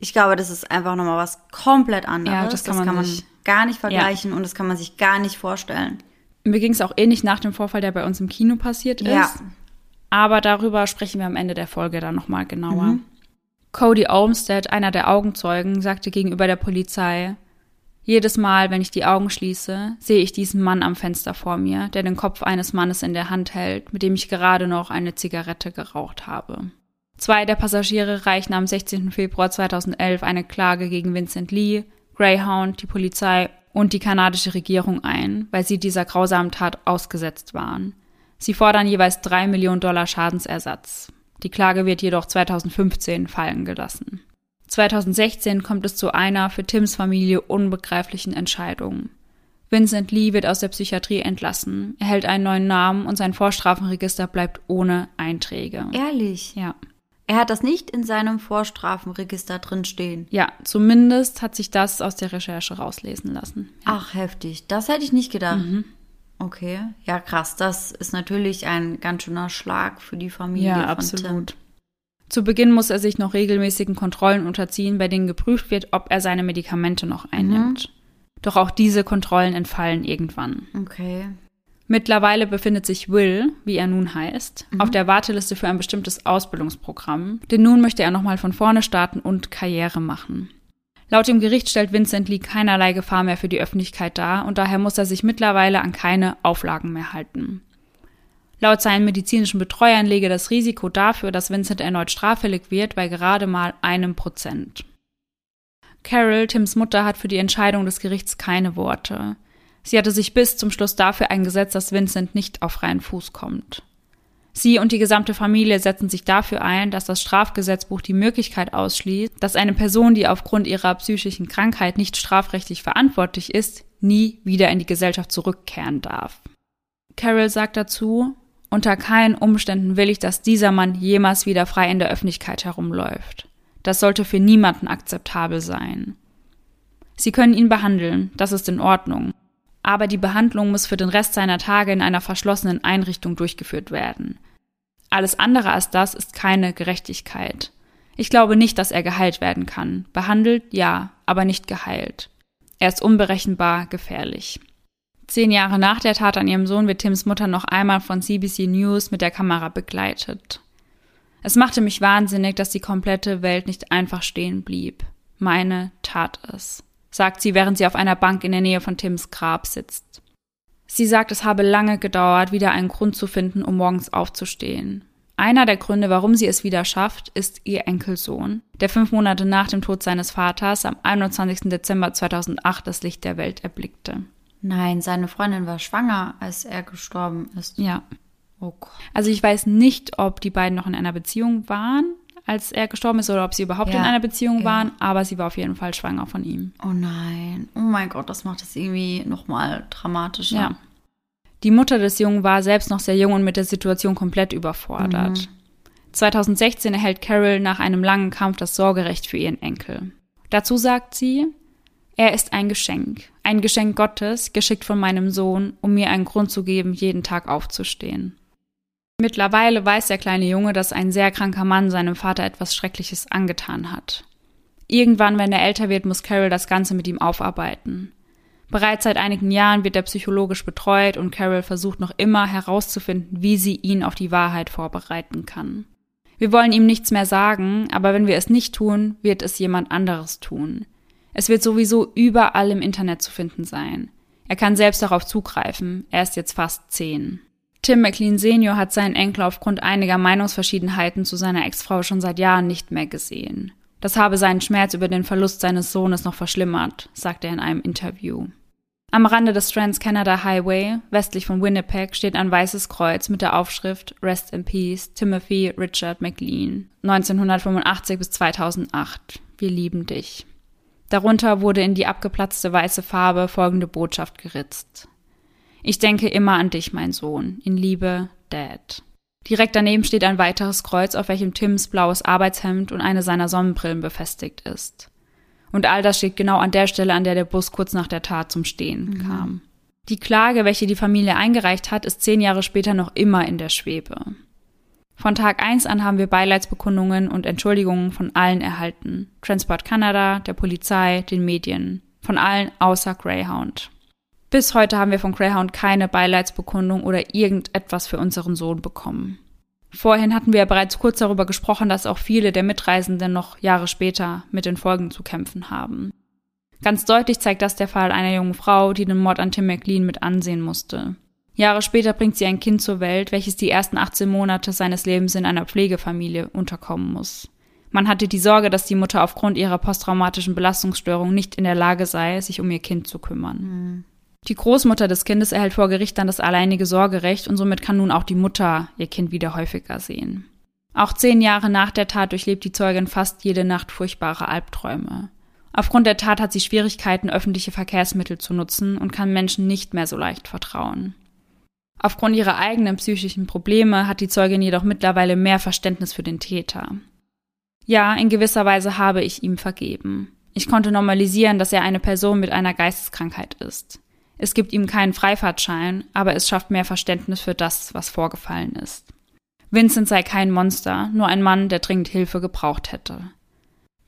S2: Ich glaube, das ist einfach nochmal was komplett anderes. Ja, das kann, das man, kann man gar nicht vergleichen ja. und das kann man sich gar nicht vorstellen.
S1: Mir ging es auch ähnlich nach dem Vorfall, der bei uns im Kino passiert ist. Ja. Aber darüber sprechen wir am Ende der Folge dann nochmal genauer. Mhm. Cody Olmsted, einer der Augenzeugen, sagte gegenüber der Polizei, jedes Mal, wenn ich die Augen schließe, sehe ich diesen Mann am Fenster vor mir, der den Kopf eines Mannes in der Hand hält, mit dem ich gerade noch eine Zigarette geraucht habe. Zwei der Passagiere reichen am 16. Februar 2011 eine Klage gegen Vincent Lee, Greyhound, die Polizei und die kanadische Regierung ein, weil sie dieser grausamen Tat ausgesetzt waren. Sie fordern jeweils drei Millionen Dollar Schadensersatz. Die Klage wird jedoch 2015 fallen gelassen. 2016 kommt es zu einer für Tims Familie unbegreiflichen Entscheidung. Vincent Lee wird aus der Psychiatrie entlassen, erhält einen neuen Namen und sein Vorstrafenregister bleibt ohne Einträge.
S2: Ehrlich?
S1: Ja.
S2: Er hat das nicht in seinem Vorstrafenregister drin stehen.
S1: Ja, zumindest hat sich das aus der Recherche rauslesen lassen.
S2: Ja. Ach, heftig. Das hätte ich nicht gedacht. Mhm. Okay, ja krass. Das ist natürlich ein ganz schöner Schlag für die Familie
S1: ja, von absolut. Tim. Zu Beginn muss er sich noch regelmäßigen Kontrollen unterziehen, bei denen geprüft wird, ob er seine Medikamente noch einnimmt. Mhm. Doch auch diese Kontrollen entfallen irgendwann.
S2: Okay.
S1: Mittlerweile befindet sich Will, wie er nun heißt, mhm. auf der Warteliste für ein bestimmtes Ausbildungsprogramm, denn nun möchte er nochmal von vorne starten und Karriere machen. Laut dem Gericht stellt Vincent Lee keinerlei Gefahr mehr für die Öffentlichkeit dar und daher muss er sich mittlerweile an keine Auflagen mehr halten. Laut seinen medizinischen Betreuern lege das Risiko dafür, dass Vincent erneut straffällig wird, bei gerade mal einem Prozent. Carol, Tims Mutter, hat für die Entscheidung des Gerichts keine Worte. Sie hatte sich bis zum Schluss dafür eingesetzt, dass Vincent nicht auf freien Fuß kommt. Sie und die gesamte Familie setzen sich dafür ein, dass das Strafgesetzbuch die Möglichkeit ausschließt, dass eine Person, die aufgrund ihrer psychischen Krankheit nicht strafrechtlich verantwortlich ist, nie wieder in die Gesellschaft zurückkehren darf. Carol sagt dazu, unter keinen Umständen will ich, dass dieser Mann jemals wieder frei in der Öffentlichkeit herumläuft. Das sollte für niemanden akzeptabel sein. Sie können ihn behandeln, das ist in Ordnung aber die Behandlung muss für den Rest seiner Tage in einer verschlossenen Einrichtung durchgeführt werden. Alles andere als das ist keine Gerechtigkeit. Ich glaube nicht, dass er geheilt werden kann. Behandelt, ja, aber nicht geheilt. Er ist unberechenbar gefährlich. Zehn Jahre nach der Tat an ihrem Sohn wird Tims Mutter noch einmal von CBC News mit der Kamera begleitet. Es machte mich wahnsinnig, dass die komplette Welt nicht einfach stehen blieb. Meine tat es sagt sie, während sie auf einer Bank in der Nähe von Tims Grab sitzt. Sie sagt, es habe lange gedauert, wieder einen Grund zu finden, um morgens aufzustehen. Einer der Gründe, warum sie es wieder schafft, ist ihr Enkelsohn, der fünf Monate nach dem Tod seines Vaters am 21. Dezember 2008 das Licht der Welt erblickte.
S2: Nein, seine Freundin war schwanger, als er gestorben ist.
S1: Ja. Oh Gott. Also ich weiß nicht, ob die beiden noch in einer Beziehung waren als er gestorben ist oder ob sie überhaupt ja, in einer Beziehung ja. waren, aber sie war auf jeden Fall schwanger von ihm.
S2: Oh nein, oh mein Gott, das macht es irgendwie nochmal dramatischer.
S1: Ja. Die Mutter des Jungen war selbst noch sehr jung und mit der Situation komplett überfordert. Mhm. 2016 erhält Carol nach einem langen Kampf das Sorgerecht für ihren Enkel. Dazu sagt sie, er ist ein Geschenk, ein Geschenk Gottes, geschickt von meinem Sohn, um mir einen Grund zu geben, jeden Tag aufzustehen. Mittlerweile weiß der kleine Junge, dass ein sehr kranker Mann seinem Vater etwas Schreckliches angetan hat. Irgendwann, wenn er älter wird, muss Carol das Ganze mit ihm aufarbeiten. Bereits seit einigen Jahren wird er psychologisch betreut und Carol versucht noch immer herauszufinden, wie sie ihn auf die Wahrheit vorbereiten kann. Wir wollen ihm nichts mehr sagen, aber wenn wir es nicht tun, wird es jemand anderes tun. Es wird sowieso überall im Internet zu finden sein. Er kann selbst darauf zugreifen, er ist jetzt fast zehn. Tim McLean Senior hat seinen Enkel aufgrund einiger Meinungsverschiedenheiten zu seiner Ex-Frau schon seit Jahren nicht mehr gesehen. Das habe seinen Schmerz über den Verlust seines Sohnes noch verschlimmert, sagte er in einem Interview. Am Rande des Trans Canada Highway, westlich von Winnipeg, steht ein weißes Kreuz mit der Aufschrift Rest in Peace, Timothy Richard McLean, 1985 bis 2008. Wir lieben dich. Darunter wurde in die abgeplatzte weiße Farbe folgende Botschaft geritzt. Ich denke immer an dich, mein Sohn. In Liebe, Dad. Direkt daneben steht ein weiteres Kreuz, auf welchem Tims blaues Arbeitshemd und eine seiner Sonnenbrillen befestigt ist. Und all das steht genau an der Stelle, an der der Bus kurz nach der Tat zum Stehen mhm. kam. Die Klage, welche die Familie eingereicht hat, ist zehn Jahre später noch immer in der Schwebe. Von Tag eins an haben wir Beileidsbekundungen und Entschuldigungen von allen erhalten. Transport Canada, der Polizei, den Medien. Von allen außer Greyhound. Bis heute haben wir von Greyhound keine Beileidsbekundung oder irgendetwas für unseren Sohn bekommen. Vorhin hatten wir ja bereits kurz darüber gesprochen, dass auch viele der Mitreisenden noch Jahre später mit den Folgen zu kämpfen haben. Ganz deutlich zeigt das der Fall einer jungen Frau, die den Mord an Tim McLean mit ansehen musste. Jahre später bringt sie ein Kind zur Welt, welches die ersten 18 Monate seines Lebens in einer Pflegefamilie unterkommen muss. Man hatte die Sorge, dass die Mutter aufgrund ihrer posttraumatischen Belastungsstörung nicht in der Lage sei, sich um ihr Kind zu kümmern. Mhm. Die Großmutter des Kindes erhält vor Gericht dann das alleinige Sorgerecht und somit kann nun auch die Mutter ihr Kind wieder häufiger sehen. Auch zehn Jahre nach der Tat durchlebt die Zeugin fast jede Nacht furchtbare Albträume. Aufgrund der Tat hat sie Schwierigkeiten, öffentliche Verkehrsmittel zu nutzen und kann Menschen nicht mehr so leicht vertrauen. Aufgrund ihrer eigenen psychischen Probleme hat die Zeugin jedoch mittlerweile mehr Verständnis für den Täter. Ja, in gewisser Weise habe ich ihm vergeben. Ich konnte normalisieren, dass er eine Person mit einer Geisteskrankheit ist. Es gibt ihm keinen Freifahrtschein, aber es schafft mehr Verständnis für das, was vorgefallen ist. Vincent sei kein Monster, nur ein Mann, der dringend Hilfe gebraucht hätte.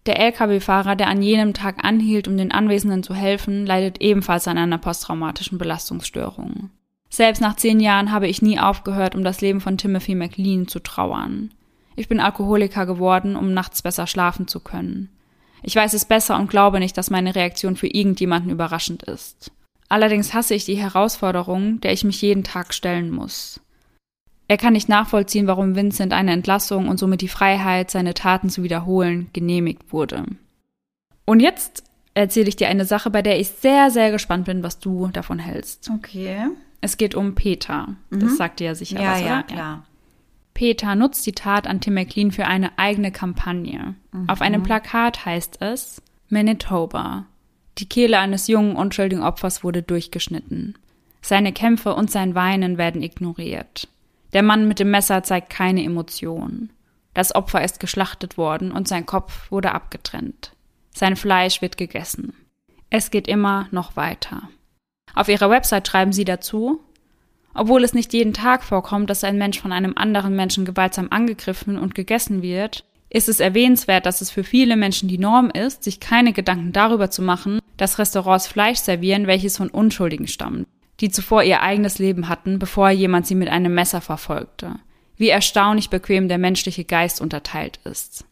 S1: Der Lkw-Fahrer, der an jenem Tag anhielt, um den Anwesenden zu helfen, leidet ebenfalls an einer posttraumatischen Belastungsstörung. Selbst nach zehn Jahren habe ich nie aufgehört, um das Leben von Timothy McLean zu trauern. Ich bin Alkoholiker geworden, um nachts besser schlafen zu können. Ich weiß es besser und glaube nicht, dass meine Reaktion für irgendjemanden überraschend ist. Allerdings hasse ich die Herausforderung, der ich mich jeden Tag stellen muss. Er kann nicht nachvollziehen, warum Vincent eine Entlassung und somit die Freiheit, seine Taten zu wiederholen, genehmigt wurde. Und jetzt erzähle ich dir eine Sache, bei der ich sehr, sehr gespannt bin, was du davon hältst.
S2: Okay.
S1: Es geht um Peter. Das
S2: Mhm.
S1: sagt dir ja sicher
S2: Ja,
S1: was,
S2: ja,
S1: oder?
S2: klar.
S1: Peter nutzt die Tat an Tim McLean für eine eigene Kampagne. Auf einem Plakat heißt es Manitoba. Die Kehle eines jungen, unschuldigen Opfers wurde durchgeschnitten. Seine Kämpfe und sein Weinen werden ignoriert. Der Mann mit dem Messer zeigt keine Emotion. Das Opfer ist geschlachtet worden und sein Kopf wurde abgetrennt. Sein Fleisch wird gegessen. Es geht immer noch weiter. Auf ihrer Website schreiben sie dazu, obwohl es nicht jeden Tag vorkommt, dass ein Mensch von einem anderen Menschen gewaltsam angegriffen und gegessen wird, ist es erwähnenswert, dass es für viele Menschen die Norm ist, sich keine Gedanken darüber zu machen, dass Restaurants Fleisch servieren, welches von Unschuldigen stammt, die zuvor ihr eigenes Leben hatten, bevor jemand sie mit einem Messer verfolgte. Wie erstaunlich bequem der menschliche Geist unterteilt ist.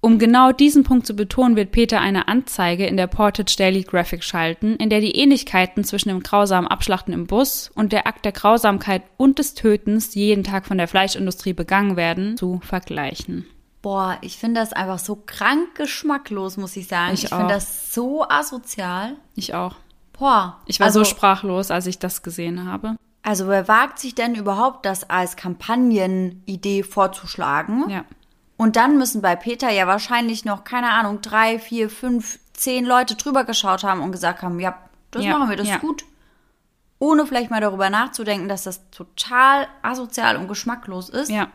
S1: Um genau diesen Punkt zu betonen, wird Peter eine Anzeige in der Portage Daily Graphic schalten, in der die Ähnlichkeiten zwischen dem grausamen Abschlachten im Bus und der Akt der Grausamkeit und des Tötens, die jeden Tag von der Fleischindustrie begangen werden, zu vergleichen.
S2: Boah, ich finde das einfach so krank geschmacklos, muss ich sagen.
S1: Ich
S2: Ich, finde das so asozial.
S1: Ich auch.
S2: Boah.
S1: Ich war
S2: also,
S1: so sprachlos, als ich das gesehen habe.
S2: Also wer wagt sich denn überhaupt, das als Kampagnenidee vorzuschlagen?
S1: Ja.
S2: Und dann müssen bei Peter ja wahrscheinlich noch, keine Ahnung, drei, vier, fünf, zehn Leute drüber geschaut haben und gesagt haben, ja, das
S1: Ja,
S2: machen wir, das
S1: ja.
S2: ist gut. Ohne vielleicht mal darüber nachzudenken, dass das total asozial und geschmacklos ist.
S1: Ja.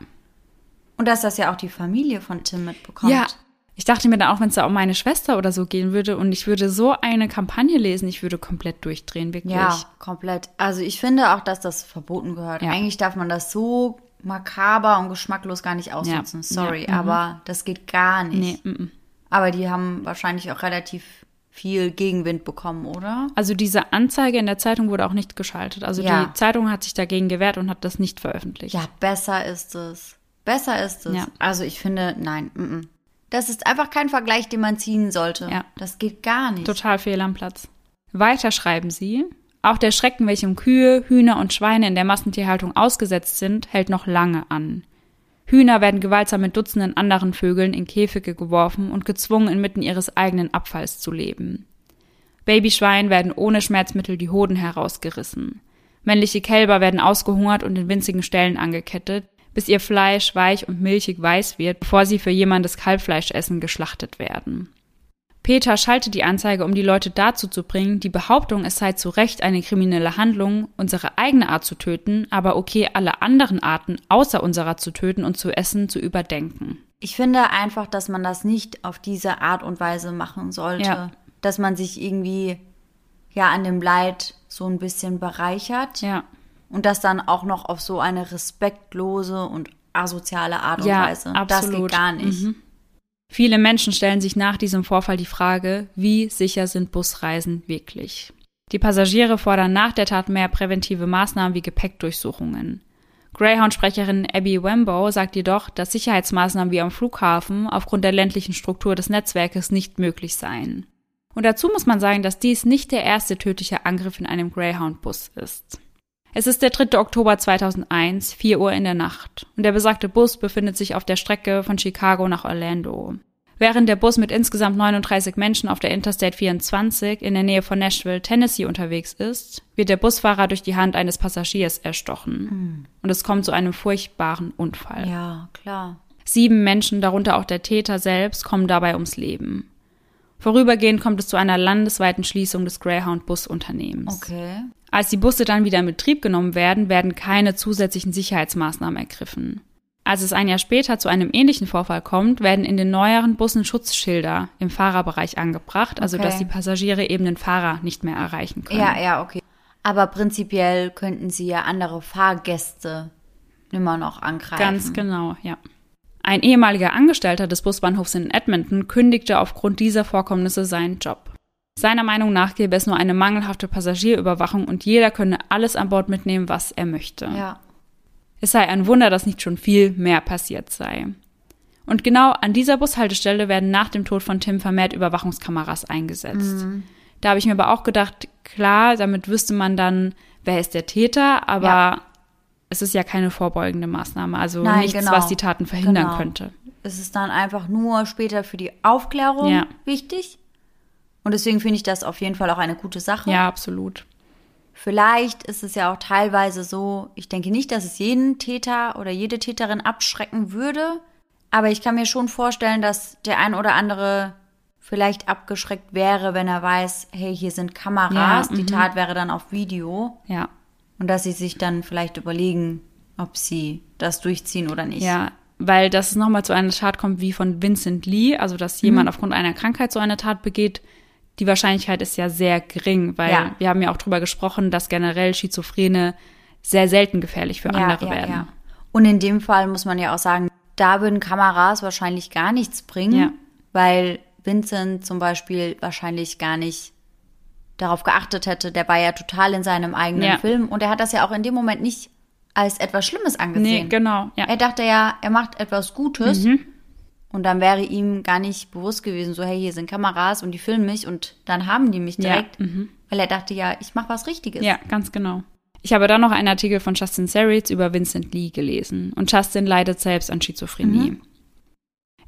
S2: Und dass das ja auch die Familie von Tim mitbekommt.
S1: Ja. Ich dachte mir dann auch, wenn es da um meine Schwester oder so gehen würde und ich würde so eine Kampagne lesen, ich würde komplett durchdrehen, wirklich.
S2: Ja, komplett. Also ich finde auch, dass das verboten gehört.
S1: Ja.
S2: Eigentlich darf man das so makaber und geschmacklos gar nicht ausnutzen.
S1: Ja.
S2: Sorry,
S1: Ja, mhm.
S2: aber das geht gar nicht.
S1: Nee, mm.
S2: Aber die haben wahrscheinlich auch relativ viel Gegenwind bekommen, oder?
S1: Also diese Anzeige in der Zeitung wurde auch nicht geschaltet. Also
S2: Ja.
S1: die Zeitung hat sich dagegen gewehrt und hat das nicht veröffentlicht.
S2: Ja, besser ist es. Besser ist es.
S1: Ja.
S2: Also ich finde, nein. Mm -mm. Das ist einfach kein Vergleich, den man ziehen sollte.
S1: Ja.
S2: Das geht gar nicht.
S1: Total fehl am Platz. Weiter schreiben sie, auch der Schrecken, welchem Kühe, Hühner und Schweine in der Massentierhaltung ausgesetzt sind, hält noch lange an. Hühner werden gewaltsam mit Dutzenden anderen Vögeln in Käfige geworfen und gezwungen, inmitten ihres eigenen Abfalls zu leben. Babyschweinen werden ohne Schmerzmittel die Hoden herausgerissen. Männliche Kälber werden ausgehungert und in winzigen Stellen angekettet, bis ihr Fleisch weich und milchig weiß wird, bevor sie für jemandes Kalbfleischessen geschlachtet werden. Peter schaltet die Anzeige, um die Leute dazu zu bringen, die Behauptung, es sei zu Recht eine kriminelle Handlung, unsere eigene Art zu töten, aber okay, alle anderen Arten außer unserer zu töten und zu essen, zu überdenken.
S2: Ich finde einfach, dass man das nicht auf diese Art und Weise machen sollte.
S1: Ja.
S2: Dass man sich irgendwie ja an dem Leid so ein bisschen bereichert
S1: Ja.
S2: und das dann auch noch auf so eine respektlose und asoziale Art und
S1: Ja,
S2: Weise. Das
S1: absolut.
S2: geht gar nicht.
S1: Mhm. Viele Menschen stellen sich nach diesem Vorfall die Frage, wie sicher sind Busreisen wirklich? Die Passagiere fordern nach der Tat mehr präventive Maßnahmen wie Gepäckdurchsuchungen. Greyhound-Sprecherin Abby Wembo sagt jedoch, dass Sicherheitsmaßnahmen wie am Flughafen aufgrund der ländlichen Struktur des Netzwerkes nicht möglich seien. Und dazu muss man sagen, dass dies nicht der erste tödliche Angriff in einem Greyhound-Bus ist. Es ist der 3. Oktober 2001, 4 Uhr in der Nacht, und der besagte Bus befindet sich auf der Strecke von Chicago nach Orlando. Während der Bus mit insgesamt 39 Menschen auf der Interstate 24 in der Nähe von Nashville, Tennessee unterwegs ist, wird der Busfahrer durch die Hand eines Passagiers erstochen. Und es kommt zu einem furchtbaren Unfall.
S2: Ja, klar.
S1: Sieben Menschen, darunter auch der Täter selbst, kommen dabei ums Leben. Vorübergehend kommt es zu einer landesweiten Schließung des Greyhound-Busunternehmens.
S2: Okay.
S1: Als die Busse dann wieder in Betrieb genommen werden, werden keine zusätzlichen Sicherheitsmaßnahmen ergriffen. Als es ein Jahr später zu einem ähnlichen Vorfall kommt, werden in den neueren Bussen Schutzschilder im Fahrerbereich angebracht, also
S2: Okay.
S1: dass die Passagiere eben den Fahrer nicht mehr erreichen können.
S2: Ja, ja, okay. Aber prinzipiell könnten sie ja andere Fahrgäste immer noch angreifen.
S1: Ganz genau, ja. Ein ehemaliger Angestellter des Busbahnhofs in Edmonton kündigte aufgrund dieser Vorkommnisse seinen Job. Seiner Meinung nach gäbe es nur eine mangelhafte Passagierüberwachung und jeder könne alles an Bord mitnehmen, was er möchte.
S2: Ja.
S1: Es sei ein Wunder, dass nicht schon viel mehr passiert sei. Und genau an dieser Bushaltestelle werden nach dem Tod von Tim vermehrt Überwachungskameras eingesetzt.
S2: Mhm.
S1: Da habe ich mir aber auch gedacht, klar, damit wüsste man dann, wer ist der Täter, aber
S2: Ja.
S1: Es ist ja keine vorbeugende Maßnahme, also
S2: Nein,
S1: nichts,
S2: genau.
S1: was die Taten verhindern
S2: Genau.
S1: könnte.
S2: Es ist dann einfach nur später für die Aufklärung
S1: Ja.
S2: wichtig. Und deswegen finde ich das auf jeden Fall auch eine gute Sache.
S1: Ja, absolut.
S2: Vielleicht ist es ja auch teilweise so, ich denke nicht, dass es jeden Täter oder jede Täterin abschrecken würde, aber ich kann mir schon vorstellen, dass der ein oder andere vielleicht abgeschreckt wäre, wenn er weiß, hey, hier sind Kameras,
S1: Ja,
S2: die
S1: mhm.
S2: Tat wäre dann auf Video
S1: Ja.
S2: Und dass sie sich dann vielleicht überlegen, ob sie das durchziehen oder nicht.
S1: Ja, weil das nochmal zu einer Tat kommt wie von Vincent Lee, also dass
S2: Mhm.
S1: jemand aufgrund einer Krankheit so eine Tat begeht. Die Wahrscheinlichkeit ist ja sehr gering, weil
S2: Ja.
S1: wir haben ja auch drüber gesprochen, dass generell Schizophrene sehr selten gefährlich für andere werden.
S2: Und in dem Fall muss man ja auch sagen, da würden Kameras wahrscheinlich gar nichts bringen,
S1: Ja.
S2: weil Vincent zum Beispiel wahrscheinlich gar nicht darauf geachtet hätte. Der war ja total in seinem eigenen
S1: Ja.
S2: Film und er hat das ja auch in dem Moment nicht als etwas Schlimmes
S1: Nee,
S2: angesehen.
S1: genau. Ja.
S2: Er dachte ja, er macht etwas Gutes
S1: Mhm.
S2: und dann wäre ihm gar nicht bewusst gewesen, so hey, hier sind Kameras und die filmen mich und dann haben die mich
S1: Ja,
S2: direkt, weil er dachte ja, ich mache was Richtiges.
S1: Ja, ganz genau. Ich habe dann noch einen Artikel von Justin Seritz über Vincent Lee gelesen. Und Justin leidet selbst an Schizophrenie.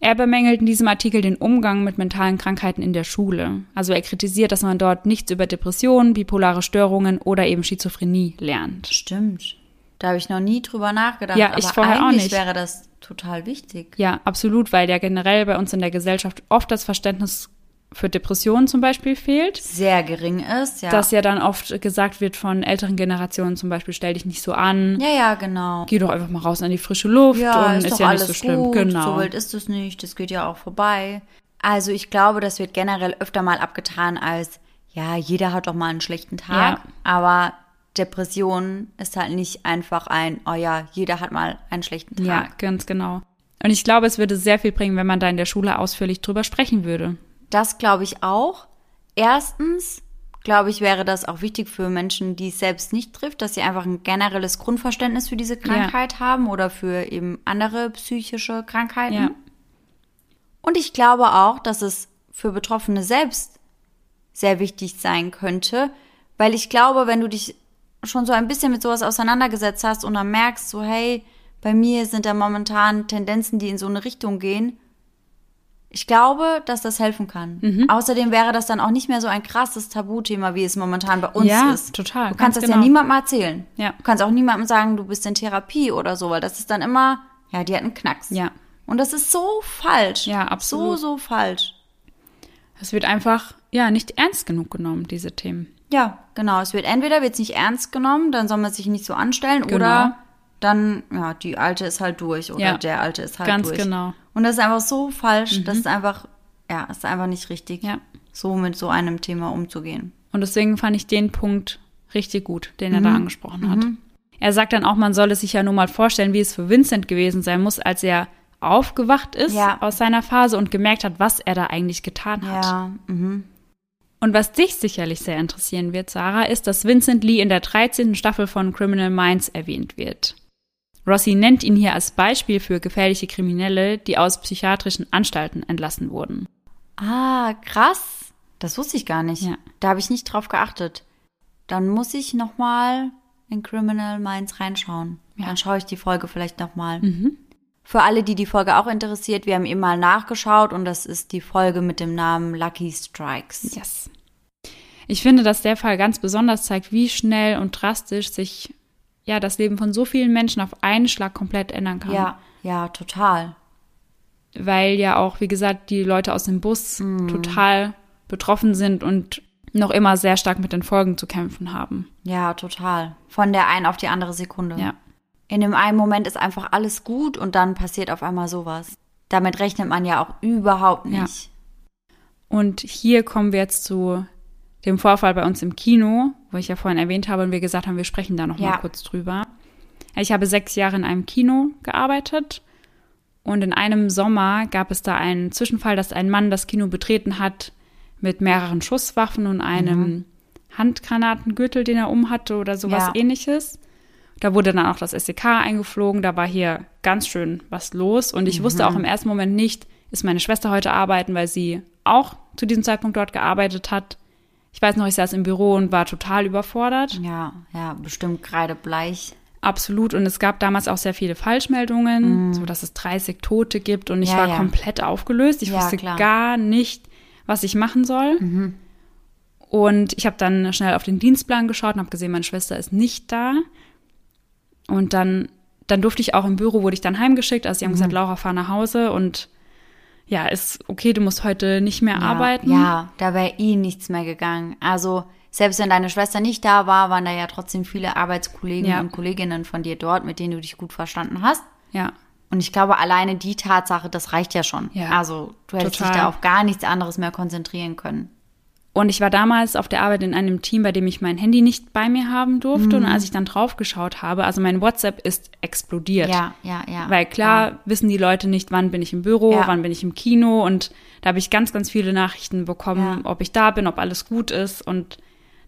S1: Er bemängelt in diesem Artikel den Umgang mit mentalen Krankheiten in der Schule. Also er kritisiert, dass man dort nichts über Depressionen, bipolare Störungen oder eben Schizophrenie lernt.
S2: Stimmt. Da habe ich noch nie drüber nachgedacht.
S1: Ja, ich
S2: aber
S1: vorher auch
S2: eigentlich
S1: nicht.
S2: wäre das total wichtig.
S1: Ja, absolut, weil ja generell bei uns in der Gesellschaft oft das Verständnis für Depressionen zum Beispiel fehlt.
S2: Sehr gering ist, ja.
S1: Dass ja dann oft gesagt wird von älteren Generationen zum Beispiel, stell dich nicht so an,
S2: ja, ja, genau.
S1: geh doch einfach mal raus an die frische Luft
S2: Ja,
S1: und
S2: ist,
S1: ist, ja
S2: alles
S1: nicht so schlimm.
S2: gut.
S1: Genau.
S2: So wild ist es nicht. Das geht ja auch vorbei. Also ich glaube, das wird generell öfter mal abgetan als, ja, jeder hat doch mal einen schlechten Tag.
S1: Ja.
S2: Aber Depression ist halt nicht einfach ein, oh ja, jeder hat mal einen schlechten Tag.
S1: Ja, ganz genau. Und ich glaube, es würde sehr viel bringen, wenn man da in der Schule ausführlich drüber sprechen würde.
S2: Das glaube ich auch. Erstens, glaube ich, wäre das auch wichtig für Menschen, die es selbst nicht trifft, dass sie einfach ein generelles Grundverständnis für diese Krankheit haben oder für eben andere psychische Krankheiten.
S1: Ja.
S2: Und ich glaube auch, dass es für Betroffene selbst sehr wichtig sein könnte, weil ich glaube, wenn du dich schon so ein bisschen mit sowas auseinandergesetzt hast und dann merkst, so hey, bei mir sind da momentan Tendenzen, die in so eine Richtung gehen, ich glaube, dass das helfen kann.
S1: Mhm.
S2: Außerdem wäre das dann auch nicht mehr so ein krasses Tabuthema, wie es momentan bei uns
S1: Ja,
S2: ist.
S1: total,
S2: Du kannst
S1: ganz
S2: das ja
S1: genau.
S2: niemandem erzählen.
S1: Ja.
S2: Du kannst auch niemandem sagen, du bist in Therapie oder so, weil das ist dann immer, ja, die hat einen Knacks.
S1: Ja.
S2: Und das ist so falsch.
S1: Ja, absolut.
S2: So, so falsch.
S1: Es wird einfach, ja, nicht ernst genug genommen, diese Themen.
S2: Ja, genau. Es wird entweder wird's nicht ernst genommen, dann soll man sich nicht so anstellen,
S1: Genau.
S2: oder dann, ja, die Alte ist halt durch oder
S1: Ja,
S2: der Alte ist halt
S1: ganz
S2: durch.
S1: genau.
S2: Und das ist einfach so falsch, das ist einfach, ja, ist einfach nicht richtig,
S1: Ja.
S2: so mit so einem Thema umzugehen.
S1: Und deswegen fand ich den Punkt richtig gut, den er da angesprochen hat. Er sagt dann auch, man solle sich ja nur mal vorstellen, wie es für Vincent gewesen sein muss, als er aufgewacht ist
S2: Ja.
S1: aus seiner Phase und gemerkt hat, was er da eigentlich getan hat.
S2: Ja, mhm.
S1: Und was dich sicherlich sehr interessieren wird, Sarah, ist, dass Vincent Lee in der 13. Staffel von Criminal Minds erwähnt wird. Rossi nennt ihn hier als Beispiel für gefährliche Kriminelle, die aus psychiatrischen Anstalten entlassen wurden.
S2: Ah, krass. Das wusste ich gar nicht.
S1: Ja.
S2: Da habe ich nicht drauf geachtet. Dann muss ich noch mal in Criminal Minds reinschauen. Dann schaue ich die Folge vielleicht noch mal. Für alle, die die Folge auch interessiert, wir haben eben mal nachgeschaut und das ist die Folge mit dem Namen Lucky Strikes.
S1: Yes. Ich finde, dass der Fall ganz besonders zeigt, wie schnell und drastisch sich ja das Leben von so vielen Menschen auf einen Schlag komplett ändern kann.
S2: Ja, ja, total.
S1: Weil ja auch, wie gesagt, die Leute aus dem Bus
S2: Mhm.
S1: total betroffen sind und noch immer sehr stark mit den Folgen zu kämpfen haben.
S2: Ja, total. Von der einen auf die andere Sekunde.
S1: Ja.
S2: In dem einen Moment ist einfach alles gut und dann passiert auf einmal sowas. Damit rechnet man ja auch überhaupt
S1: Ja.
S2: nicht.
S1: Und hier kommen wir jetzt zu dem Vorfall bei uns im Kino, wo ich ja vorhin erwähnt habe und wir gesagt haben, wir sprechen da noch
S2: Ja.
S1: mal kurz drüber. Ich habe sechs Jahre in einem Kino gearbeitet und in einem Sommer gab es da einen Zwischenfall, dass ein Mann das Kino betreten hat mit mehreren Schusswaffen und einem mhm. Handgranatengürtel, den er umhatte oder sowas ja. ähnliches. Da wurde dann auch das SEK eingeflogen, da war hier ganz schön was los und ich mhm. wusste auch im ersten Moment nicht, ist meine Schwester heute arbeiten, weil sie auch zu diesem Zeitpunkt dort gearbeitet hat. Ich weiß noch, ich saß im Büro und war total überfordert.
S2: Ja, ja, bestimmt gerade bleich.
S1: Absolut. Und es gab damals auch sehr viele Falschmeldungen, mm. so dass es 30 Tote gibt. Und ich ja, war ja. komplett aufgelöst. Ich ja, wusste klar. gar nicht, was ich machen soll. Mhm. Und ich habe dann schnell auf den Dienstplan geschaut und habe gesehen, meine Schwester ist nicht da. Und dann, dann durfte ich auch im Büro, wurde ich dann heimgeschickt. Also sie haben mhm. gesagt, Laura, fahr nach Hause und ja, ist okay, du musst heute nicht mehr
S2: ja,
S1: arbeiten.
S2: Ja, da wäre eh nichts mehr gegangen. Also selbst wenn deine Schwester nicht da war, waren da ja trotzdem viele Arbeitskollegen ja. und Kolleginnen von dir dort, mit denen du dich gut verstanden hast.
S1: Ja.
S2: Und ich glaube, alleine die Tatsache, das reicht ja schon. Ja, also du hättest total. dich da auf gar nichts anderes mehr konzentrieren können.
S1: Und ich war damals auf der Arbeit in einem Team, bei dem ich mein Handy nicht bei mir haben durfte. Mhm. Und als ich dann draufgeschaut habe, also mein WhatsApp ist explodiert.
S2: Ja, ja, ja.
S1: Weil klar ja. wissen die Leute nicht, wann bin ich im Büro, ja. wann bin ich im Kino. Und da habe ich ganz, ganz viele Nachrichten bekommen, ja. ob ich da bin, ob alles gut ist. Und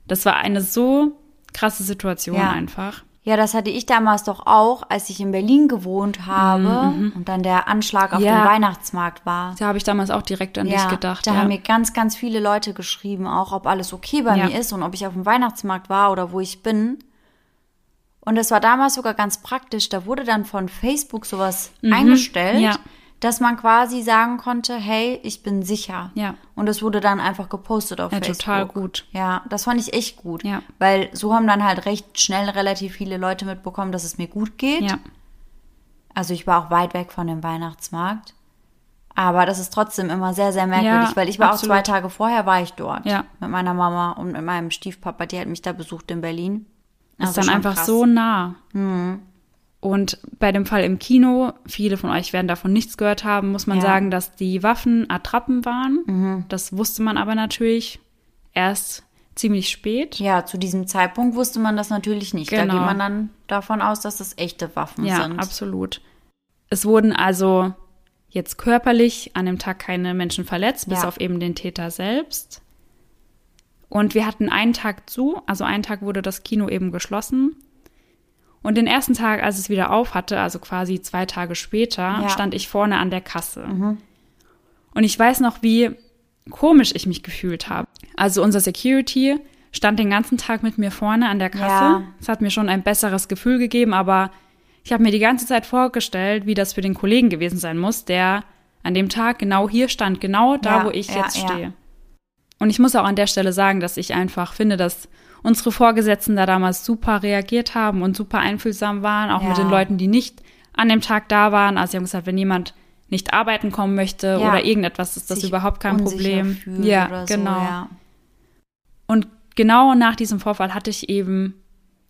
S1: das war eine so krasse Situation einfach.
S2: Ja, das hatte ich damals doch auch, als ich in Berlin gewohnt habe mhm. mhm. und dann der Anschlag auf ja. dem Weihnachtsmarkt war.
S1: Da habe ich damals auch direkt an ja, dich gedacht.
S2: Da ja. haben mir ganz, ganz viele Leute geschrieben, auch ob alles okay bei mir ist und ob ich auf dem Weihnachtsmarkt war oder wo ich bin. Und das war damals sogar ganz praktisch. Da wurde dann von Facebook sowas mhm. eingestellt. Ja dass man quasi sagen konnte, hey, ich bin sicher.
S1: Ja.
S2: Und es wurde dann einfach gepostet auf
S1: ja,
S2: Facebook.
S1: total gut.
S2: Ja, das fand ich echt gut.
S1: Ja.
S2: Weil so haben dann halt recht schnell relativ viele Leute mitbekommen, dass es mir gut geht.
S1: Ja.
S2: Also ich war auch weit weg von dem Weihnachtsmarkt. Aber das ist trotzdem immer sehr, sehr merkwürdig, ja, weil ich war absolut. auch zwei Tage vorher war ich dort.
S1: Ja.
S2: Mit meiner Mama und mit meinem Stiefpapa, die hat mich da besucht in Berlin.
S1: Also ist dann einfach krass. so nah.
S2: Mhm.
S1: Und bei dem Fall im Kino, viele von euch werden davon nichts gehört haben, muss man ja. sagen, dass die Waffen Attrappen waren.
S2: Mhm.
S1: Das wusste man aber natürlich erst ziemlich spät.
S2: Ja, zu diesem Zeitpunkt wusste man das natürlich nicht. Genau. Da geht genau. man dann davon aus, dass das echte Waffen
S1: ja,
S2: sind.
S1: Ja, absolut. Es wurden also jetzt körperlich an dem Tag keine Menschen verletzt, bis ja. auf eben den Täter selbst. Und wir hatten einen Tag zu, also einen Tag wurde das Kino eben geschlossen. Und den ersten Tag, als es wieder auf hatte, also quasi zwei Tage später, ja. stand ich vorne an der Kasse.
S2: Mhm.
S1: Und ich weiß noch, wie komisch ich mich gefühlt habe. Also unser Security stand den ganzen Tag mit mir vorne an der Kasse. Es ja. hat mir schon ein besseres Gefühl gegeben, aber ich habe mir die ganze Zeit vorgestellt, wie das für den Kollegen gewesen sein muss, der an dem Tag genau hier stand, genau da, ja, wo ich jetzt stehe. Und ich muss auch an der Stelle sagen, dass ich einfach finde, dass unsere Vorgesetzten da damals super reagiert haben und super einfühlsam waren, auch ja. mit den Leuten, die nicht an dem Tag da waren. Also sie haben gesagt, wenn jemand nicht arbeiten kommen möchte ja. oder irgendetwas, ist das Sich überhaupt kein Problem.
S2: Ja,
S1: genau.
S2: So, ja.
S1: Und genau nach diesem Vorfall hatte ich eben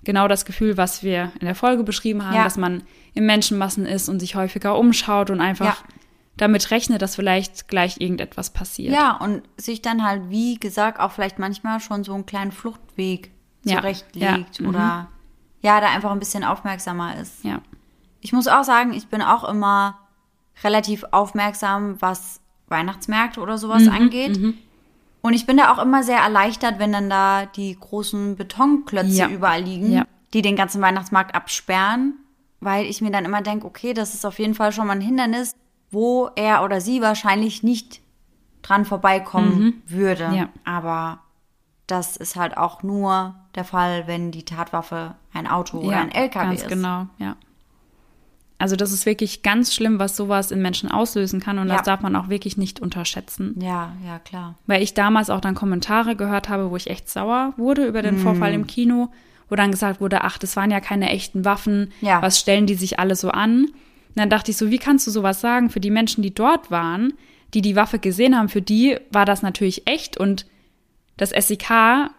S1: genau das Gefühl, was wir in der Folge beschrieben haben, ja. dass man in Menschenmassen ist und sich häufiger umschaut und einfach damit rechnet, dass vielleicht gleich irgendetwas passiert.
S2: Ja, und sich dann halt, wie gesagt, auch vielleicht manchmal schon so einen kleinen Fluchtweg ja. zurechtlegt ja. oder mhm. ja, da einfach ein bisschen aufmerksamer ist.
S1: Ja.
S2: Ich muss auch sagen, ich bin auch immer relativ aufmerksam, was Weihnachtsmärkte oder sowas mhm, angeht. Mhm. Und ich bin da auch immer sehr erleichtert, wenn dann da die großen Betonklötze ja. überall liegen, ja. die den ganzen Weihnachtsmarkt absperren, weil ich mir dann immer denke, okay, das ist auf jeden Fall schon mal ein Hindernis, wo er oder sie wahrscheinlich nicht dran vorbeikommen mhm. würde.
S1: Ja.
S2: Aber das ist halt auch nur der Fall, wenn die Tatwaffe ein Auto ja, oder ein LKW
S1: ganz
S2: ist.
S1: Genau, ja. Also das ist wirklich ganz schlimm, was sowas in Menschen auslösen kann und ja. das darf man auch wirklich nicht unterschätzen.
S2: Ja, ja, klar.
S1: Weil ich damals auch dann Kommentare gehört habe, wo ich echt sauer wurde über den mm. Vorfall im Kino, wo dann gesagt wurde, ach, das waren ja keine echten Waffen,
S2: ja.
S1: was stellen die sich alle so an? Und dann dachte ich so, wie kannst du sowas sagen? Für die Menschen, die dort waren, die die Waffe gesehen haben, für die war das natürlich echt und das SEK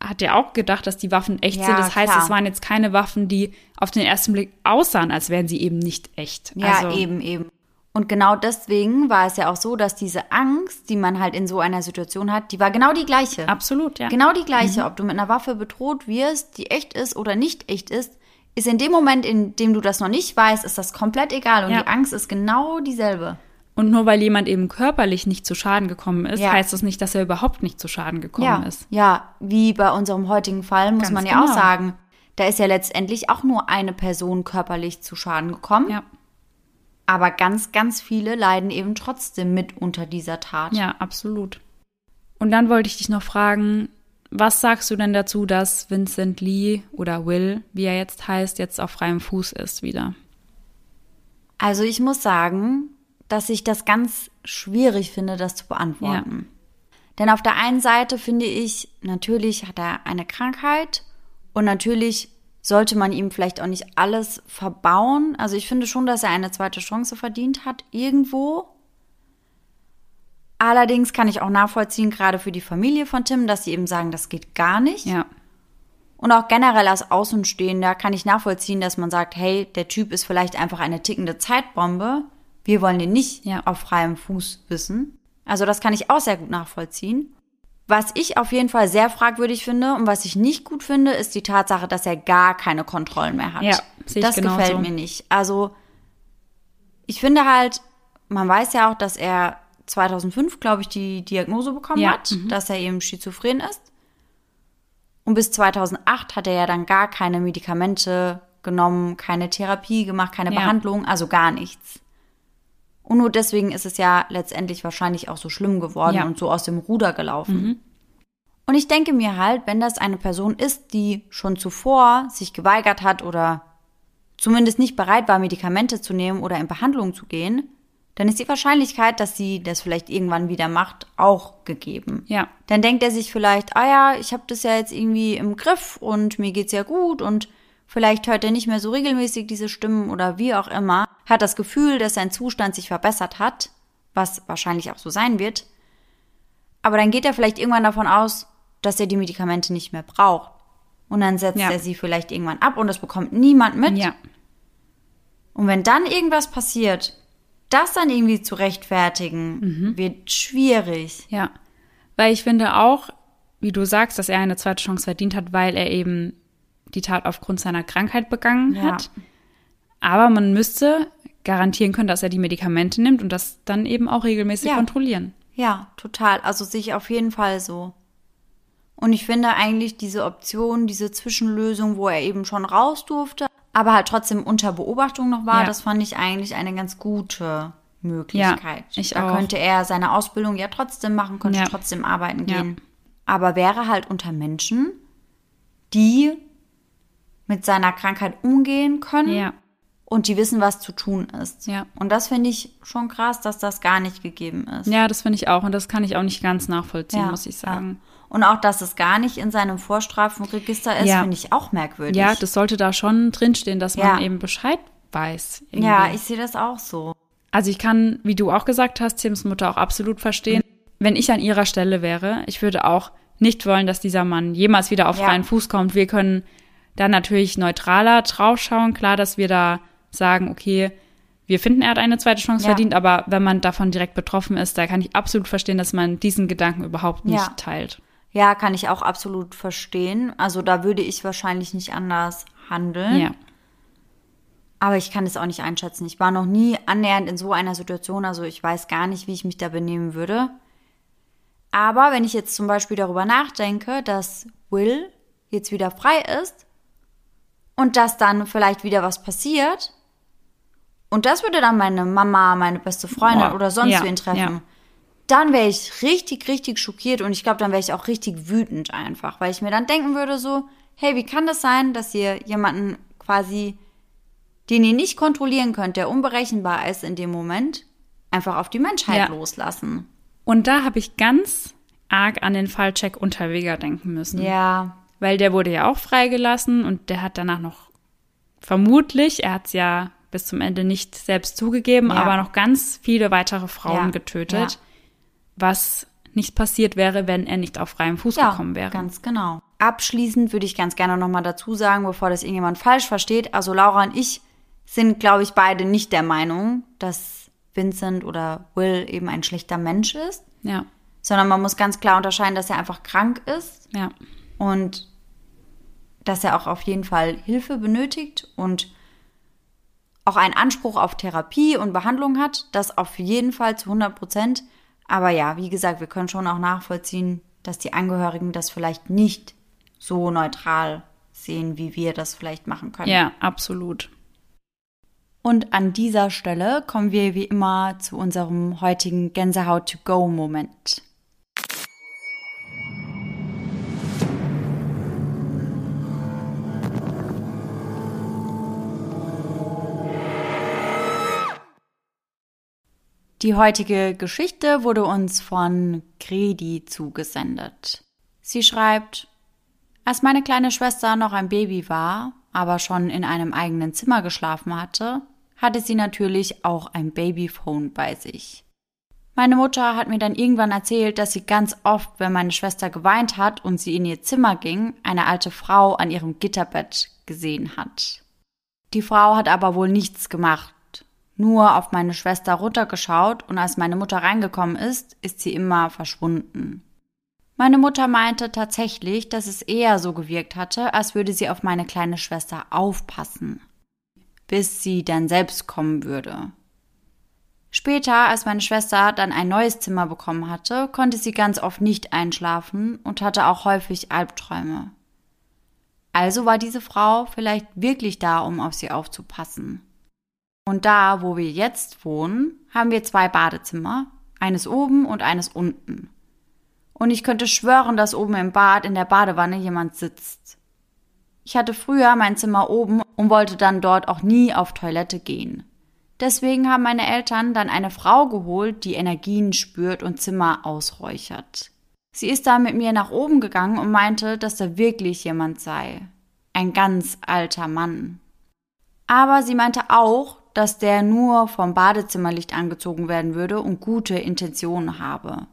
S1: hat ja auch gedacht, dass die Waffen echt ja, sind. Das heißt, klar. es waren jetzt keine Waffen, die auf den ersten Blick aussahen, als wären sie eben nicht echt.
S2: Ja, also, eben, eben. Und genau deswegen war es ja auch so, dass diese Angst, die man halt in so einer Situation hat, die war genau die gleiche.
S1: Absolut, ja.
S2: Genau die gleiche. Mhm. Ob du mit einer Waffe bedroht wirst, die echt ist oder nicht echt ist, ist in dem Moment, in dem du das noch nicht weißt, ist das komplett egal. Und
S1: Ja.
S2: die Angst ist genau dieselbe.
S1: Und nur weil jemand eben körperlich nicht zu Schaden gekommen ist,
S2: Ja.
S1: heißt das nicht, dass er überhaupt nicht zu Schaden gekommen
S2: Ja,
S1: ist.
S2: ja, wie bei unserem heutigen Fall muss
S1: Ganz
S2: man ja auch
S1: genau.
S2: sagen, da ist ja letztendlich auch nur eine Person körperlich zu Schaden gekommen.
S1: Ja,
S2: Aber ganz, ganz viele leiden eben trotzdem mit unter dieser Tat.
S1: ja, absolut. Und dann wollte ich dich noch fragen, was sagst du denn dazu, dass Vincent Lee oder Will, wie er jetzt heißt, jetzt auf freiem Fuß ist wieder?
S2: Also ich muss sagen, dass ich das ganz schwierig finde, das zu beantworten. Denn auf der einen Seite finde ich, natürlich hat er eine Krankheit und natürlich sollte man ihm vielleicht auch nicht alles verbauen. Also ich finde schon, dass er eine zweite Chance verdient hat, irgendwo. Allerdings kann ich auch nachvollziehen, gerade für die Familie von Tim, dass sie eben sagen, das geht gar nicht.
S1: Ja,
S2: Und auch generell als Außenstehender kann ich nachvollziehen, dass man sagt, hey, der Typ ist vielleicht einfach eine tickende Zeitbombe. Wir wollen den nicht
S1: Ja.
S2: auf freiem Fuß wissen. Also das kann ich auch sehr gut nachvollziehen. Was ich auf jeden Fall sehr fragwürdig finde und was ich nicht gut finde, ist die Tatsache, dass er gar keine Kontrollen mehr hat.
S1: Ja, sehe ich
S2: das
S1: genauso.
S2: gefällt mir nicht. Also ich finde halt, man weiß ja auch, dass er 2005, glaube ich, die Diagnose bekommen
S1: Ja,
S2: hat, dass er eben schizophren ist. Und bis 2008 hat er ja dann gar keine Medikamente genommen, keine Therapie gemacht, keine
S1: Ja.
S2: Behandlung, also gar nichts. Und nur deswegen ist es ja letztendlich wahrscheinlich auch so schlimm geworden
S1: Ja. Mhm.
S2: und so aus dem Ruder gelaufen. Und ich denke mir halt, wenn das eine Person ist, die schon zuvor sich geweigert hat oder zumindest nicht bereit war, Medikamente zu nehmen oder in Behandlung zu gehen, dann ist die Wahrscheinlichkeit, dass sie das vielleicht irgendwann wieder macht, auch gegeben.
S1: ja,
S2: Dann denkt er sich vielleicht, ah ja, ich habe das ja jetzt irgendwie im Griff und mir geht's ja gut und vielleicht hört er nicht mehr so regelmäßig diese Stimmen oder wie auch immer, hat das Gefühl, dass sein Zustand sich verbessert hat, was wahrscheinlich auch so sein wird. Aber dann geht er vielleicht irgendwann davon aus, dass er die Medikamente nicht mehr braucht. Und dann setzt
S1: Ja.
S2: er sie vielleicht irgendwann ab und das bekommt niemand mit.
S1: ja,
S2: Und wenn dann irgendwas passiert, das dann irgendwie zu rechtfertigen,
S1: Mhm.
S2: wird schwierig.
S1: ja. Weil ich finde auch, wie du sagst, dass er eine zweite Chance verdient hat, weil er eben die Tat aufgrund seiner Krankheit begangen
S2: Ja.
S1: hat. Aber man müsste garantieren können, dass er die Medikamente nimmt und das dann eben auch regelmäßig
S2: Ja.
S1: kontrollieren.
S2: Ja, total. Also sehe ich auf jeden Fall so. Und ich finde eigentlich diese Option, diese Zwischenlösung, wo er eben schon raus durfte, aber halt trotzdem unter Beobachtung noch war,
S1: Ja.
S2: das fand ich eigentlich eine ganz gute Möglichkeit.
S1: Ja, ich
S2: da
S1: auch.
S2: könnte er seine Ausbildung ja trotzdem machen, könnte
S1: Ja.
S2: trotzdem arbeiten gehen. Aber wäre halt unter Menschen, die mit seiner Krankheit umgehen können und die wissen, was zu tun ist.
S1: Ja.
S2: Und das finde ich schon krass, dass das gar nicht gegeben ist.
S1: Ja, das finde ich auch und das kann ich auch nicht ganz nachvollziehen, muss ich sagen.
S2: Und auch, dass es gar nicht in seinem Vorstrafenregister ist,
S1: Ja.
S2: finde ich auch merkwürdig.
S1: Ja, das sollte da schon drinstehen, dass man
S2: Ja.
S1: eben Bescheid weiß. irgendwie.
S2: ja, ich sehe das auch so.
S1: Also ich kann, wie du auch gesagt hast, Tims Mutter auch absolut verstehen. Wenn ich an ihrer Stelle wäre, ich würde auch nicht wollen, dass dieser Mann jemals wieder auf
S2: Ja.
S1: freien Fuß kommt. Wir können da natürlich neutraler draufschauen. Klar, dass wir da sagen, okay, wir finden, er hat eine zweite Chance
S2: Ja.
S1: verdient, aber wenn man davon direkt betroffen ist, da kann ich absolut verstehen, dass man diesen Gedanken überhaupt nicht
S2: Ja.
S1: teilt.
S2: Ja, kann ich auch absolut verstehen. Also da würde ich wahrscheinlich nicht anders handeln.
S1: Ja.
S2: Aber ich kann es auch nicht einschätzen. Ich war noch nie annähernd in so einer Situation. Also ich weiß gar nicht, wie ich mich da benehmen würde. Aber wenn ich jetzt zum Beispiel darüber nachdenke, dass Will jetzt wieder frei ist und dass dann vielleicht wieder was passiert und das würde dann meine Mama, meine beste Freundin
S1: Boah,
S2: oder sonst
S1: ja,
S2: wen treffen,
S1: ja.
S2: Dann wäre ich richtig, richtig schockiert und ich glaube, dann wäre ich auch richtig wütend einfach, weil ich mir dann denken würde so, hey, wie kann das sein, dass ihr jemanden quasi, den ihr nicht kontrollieren könnt, der unberechenbar ist in dem Moment, einfach auf die Menschheit
S1: Ja.
S2: loslassen?
S1: Und da habe ich ganz arg an den Fallcheck Unterweger denken müssen.
S2: Ja,
S1: Weil der wurde ja auch freigelassen und der hat danach noch vermutlich, er hat es ja bis zum Ende nicht selbst zugegeben,
S2: Ja.
S1: aber noch ganz viele weitere Frauen
S2: Ja,
S1: getötet,
S2: ja.
S1: Was nicht passiert wäre, wenn er nicht auf freiem Fuß
S2: ja,
S1: gekommen wäre.
S2: ganz genau. Abschließend würde ich ganz gerne nochmal dazu sagen, bevor das irgendjemand falsch versteht, also Laura und ich sind, glaube ich, beide nicht der Meinung, dass Vincent oder Will eben ein schlechter Mensch ist,
S1: Ja,
S2: sondern man muss ganz klar unterscheiden, dass er einfach krank ist
S1: ja,
S2: Und dass er auch auf jeden Fall Hilfe benötigt und auch einen Anspruch auf Therapie und Behandlung hat. Das auf jeden Fall zu 100 Prozent. Aber ja, wie gesagt, wir können schon auch nachvollziehen, dass die Angehörigen das vielleicht nicht so neutral sehen, wie wir das vielleicht machen können.
S1: Ja, absolut.
S2: Und an dieser Stelle kommen wir wie immer zu unserem heutigen Gänsehaut-to-go-Moment. Die heutige Geschichte wurde uns von Gredi zugesendet. Sie schreibt, als meine kleine Schwester noch ein Baby war, aber schon in einem eigenen Zimmer geschlafen hatte, hatte sie natürlich auch ein Babyphone bei sich. Meine Mutter hat mir dann irgendwann erzählt, dass sie ganz oft, wenn meine Schwester geweint hat und sie in ihr Zimmer ging, eine alte Frau an ihrem Gitterbett gesehen hat. Die Frau hat aber wohl nichts gemacht, nur auf meine Schwester runtergeschaut und als meine Mutter reingekommen ist, ist sie immer verschwunden. Meine Mutter meinte tatsächlich, dass es eher so gewirkt hatte, als würde sie auf meine kleine Schwester aufpassen, bis sie dann selbst kommen würde. Später, als meine Schwester dann ein neues Zimmer bekommen hatte, konnte sie ganz oft nicht einschlafen und hatte auch häufig Albträume. Also war diese Frau vielleicht wirklich da, um auf sie aufzupassen. Und da, wo wir jetzt wohnen, haben wir zwei Badezimmer, eines oben und eines unten. Und ich könnte schwören, dass oben im Bad in der Badewanne jemand sitzt. Ich hatte früher mein Zimmer oben und wollte dann dort auch nie auf Toilette gehen. Deswegen haben meine Eltern dann eine Frau geholt, die Energien spürt und Zimmer ausräuchert. Sie ist da mit mir nach oben gegangen und meinte, dass da wirklich jemand sei. Ein ganz alter Mann. Aber sie meinte auch, dass der nur vom Badezimmerlicht angezogen werden würde und gute Intentionen habe.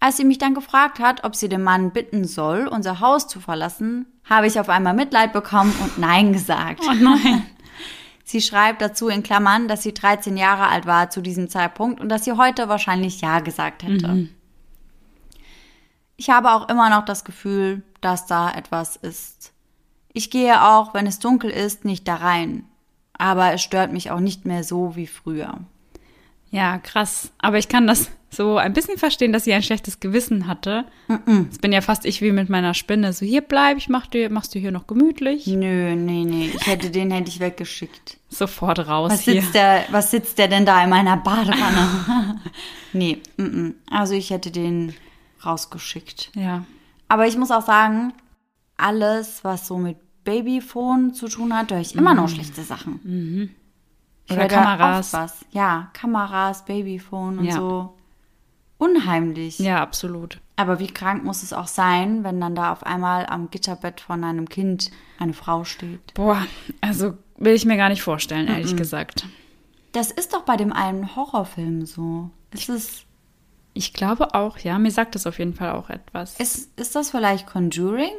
S2: Als sie mich dann gefragt hat, ob sie den Mann bitten soll, unser Haus zu verlassen, habe ich auf einmal Mitleid bekommen und Nein gesagt.
S1: Oh nein.
S2: Sie schreibt dazu in Klammern, dass sie 13 Jahre alt war zu diesem Zeitpunkt und dass sie heute wahrscheinlich Ja gesagt hätte. Mhm. Ich habe auch immer noch das Gefühl, dass da etwas ist. Ich gehe auch, wenn es dunkel ist, nicht da rein aber es stört mich auch nicht mehr so wie früher.
S1: Ja, krass. Aber ich kann das so ein bisschen verstehen, dass sie ein schlechtes Gewissen hatte. Mm Das bin ja fast ich wie mit meiner Spinne. So, hier bleib, ich mach dir, machst du hier noch gemütlich?
S2: Nö, nee, nee. Ich hätte den hätte ich weggeschickt.
S1: Sofort raus
S2: was
S1: hier.
S2: Sitzt der, was sitzt der denn da in meiner Badewanne? nee, mm also ich hätte den rausgeschickt.
S1: Ja.
S2: Aber ich muss auch sagen, alles, was so mit Babyphone zu tun hat, höre ich immer noch mhm. schlechte Sachen.
S1: Mhm. Oder Kameras.
S2: was. Ja, Kameras, Babyphone und ja. so. Unheimlich.
S1: Ja, absolut.
S2: Aber wie krank muss es auch sein, wenn dann da auf einmal am Gitterbett von einem Kind eine Frau steht?
S1: Boah, also will ich mir gar nicht vorstellen, ehrlich mhm. gesagt.
S2: Das ist doch bei dem einen Horrorfilm so. Ist es.
S1: Ich glaube auch, ja. Mir sagt das auf jeden Fall auch etwas.
S2: Ist, ist das vielleicht Conjuring?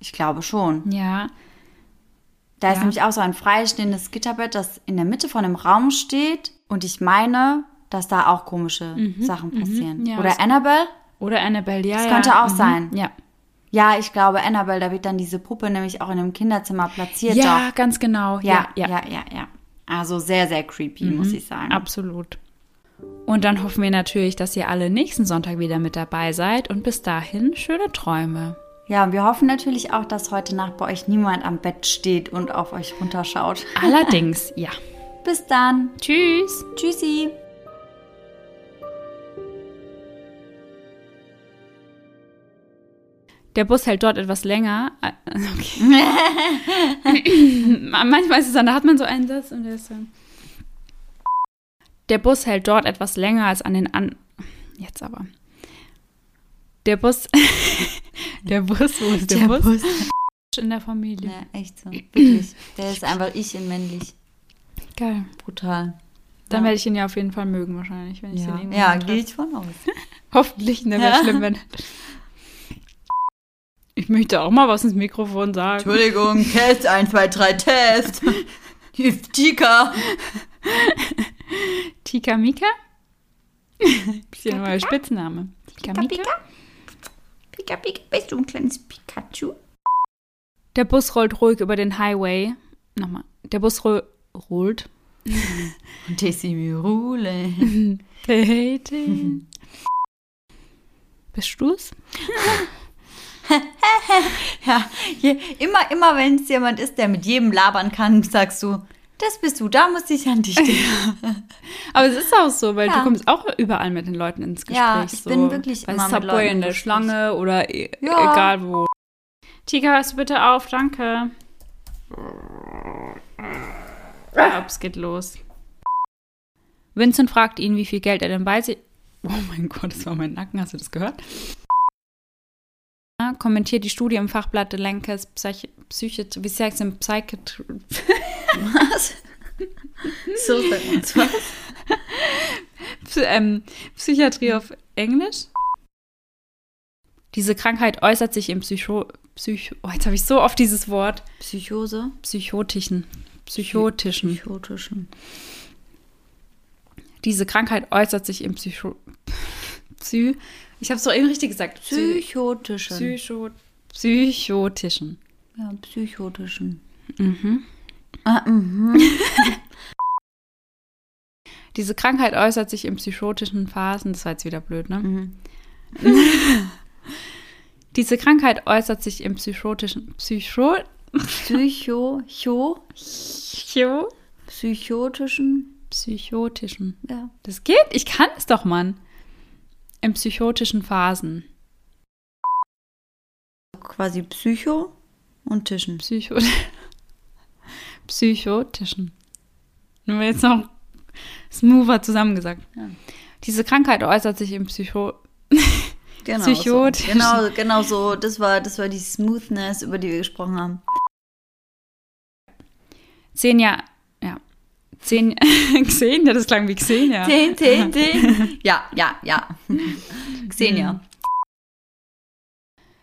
S2: Ich glaube schon.
S1: Ja.
S2: Da ja. ist nämlich auch so ein freistehendes Gitterbett, das in der Mitte von dem Raum steht. Und ich meine, dass da auch komische mhm. Sachen mhm. passieren. Mhm. Ja, Oder Annabelle?
S1: Oder Annabelle, ja.
S2: Das könnte
S1: ja.
S2: auch mhm. sein.
S1: Ja.
S2: Ja, ich glaube, Annabelle, da wird dann diese Puppe nämlich auch in einem Kinderzimmer platziert.
S1: Ja, doch. ganz genau.
S2: Ja, ja, ja, ja, ja. Also sehr, sehr creepy, mhm. muss ich sagen.
S1: Absolut. Und dann hoffen wir natürlich, dass ihr alle nächsten Sonntag wieder mit dabei seid. Und bis dahin schöne Träume.
S2: Ja, und wir hoffen natürlich auch, dass heute Nacht bei euch niemand am Bett steht und auf euch runterschaut.
S1: Allerdings, ja.
S2: Bis dann.
S1: Tschüss.
S2: Tschüssi.
S1: Der Bus hält dort etwas länger. Äh, okay. Manchmal ist es dann, da hat man so einen Satz und der ist dann. Der Bus hält dort etwas länger als an den an. Jetzt aber. Der Bus. der Bus, wo ist der, der Bus? Bus? In der Familie.
S2: Ja, echt so. Wirklich. Der ist einfach ich in männlich.
S1: Geil.
S2: Brutal.
S1: Dann ja. werde ich ihn ja auf jeden Fall mögen, wahrscheinlich, wenn ich
S2: ja.
S1: den
S2: Ja, gehe ich von aus.
S1: Hoffentlich, ne, wäre ja. schlimm, wenn. Ich möchte auch mal was ins Mikrofon sagen.
S2: Entschuldigung, Test, 1, 2, 3, Test. Hier ist Tika.
S1: Tika Mika? Bisschen neuer Spitzname.
S2: Pika, Pika? Pika, Pika, bist du ein kleines Pikachu?
S1: Der Bus rollt ruhig über den Highway. Nochmal. Der Bus ro rollt.
S2: Desimirule.
S1: Dating. Bist du's?
S2: Ja, je, immer, immer wenn es jemand ist, der mit jedem labern kann, sagst du, das bist du, da muss ich an dich denken.
S1: Aber es ist auch so, weil
S2: Ja.
S1: du kommst auch überall mit den Leuten ins Gespräch.
S2: Ja, ich
S1: so.
S2: bin wirklich
S1: bei
S2: immer mit
S1: Subway
S2: Leuten
S1: in der. Schlange oder e
S2: Ja.
S1: egal wo. Tika, hörst du bitte auf? Danke. Ja, es geht los. Vincent fragt ihn, wie viel Geld er denn bei sich. Oh mein Gott, das war mein Nacken, hast du das gehört? Kommentiert die Studie im Fachblatt Lancers Psych Psychi wie sagst du, Psychiatry.
S2: Was? So sagt was.
S1: Ähm, Psychiatrie auf Englisch. Diese Krankheit äußert sich im Psycho, Psycho oh, jetzt habe ich so oft dieses Wort,
S2: Psychose?
S1: psychotischen, psychotischen.
S2: Psychotischen.
S1: Diese Krankheit äußert sich im Psycho, Psy, ich habe es doch eben richtig gesagt, Psy,
S2: Psychotischen.
S1: Psycho, psychotischen.
S2: ja, psychotischen.
S1: Mhm.
S2: Ah, mhm.
S1: Diese Krankheit äußert sich in psychotischen Phasen, das war jetzt wieder blöd, ne?
S2: Mhm.
S1: Diese Krankheit äußert sich im psychotischen, Psycho,
S2: Psycho, cho,
S1: Psycho,
S2: psychotischen.
S1: psychotischen.
S2: Ja.
S1: Das geht, ich kann es doch, Mann. In psychotischen Phasen.
S2: Quasi Psycho und Tischen.
S1: Psycho psychotischen. Nur jetzt noch smoother zusammengesagt.
S2: Ja.
S1: Diese Krankheit äußert sich im Psycho.
S2: Genau.
S1: Psychotisch.
S2: So. Genau, genau so. Das war, das war die Smoothness, über die wir gesprochen haben.
S1: Xenia, ja. Xenia, Xenia, das klang wie Xenia.
S2: Zehn, zehn, zehn. Ja, ja, ja. Xenia.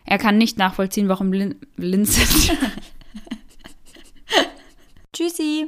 S1: Er kann nicht nachvollziehen, warum Lin Vincent
S2: Tschüssi.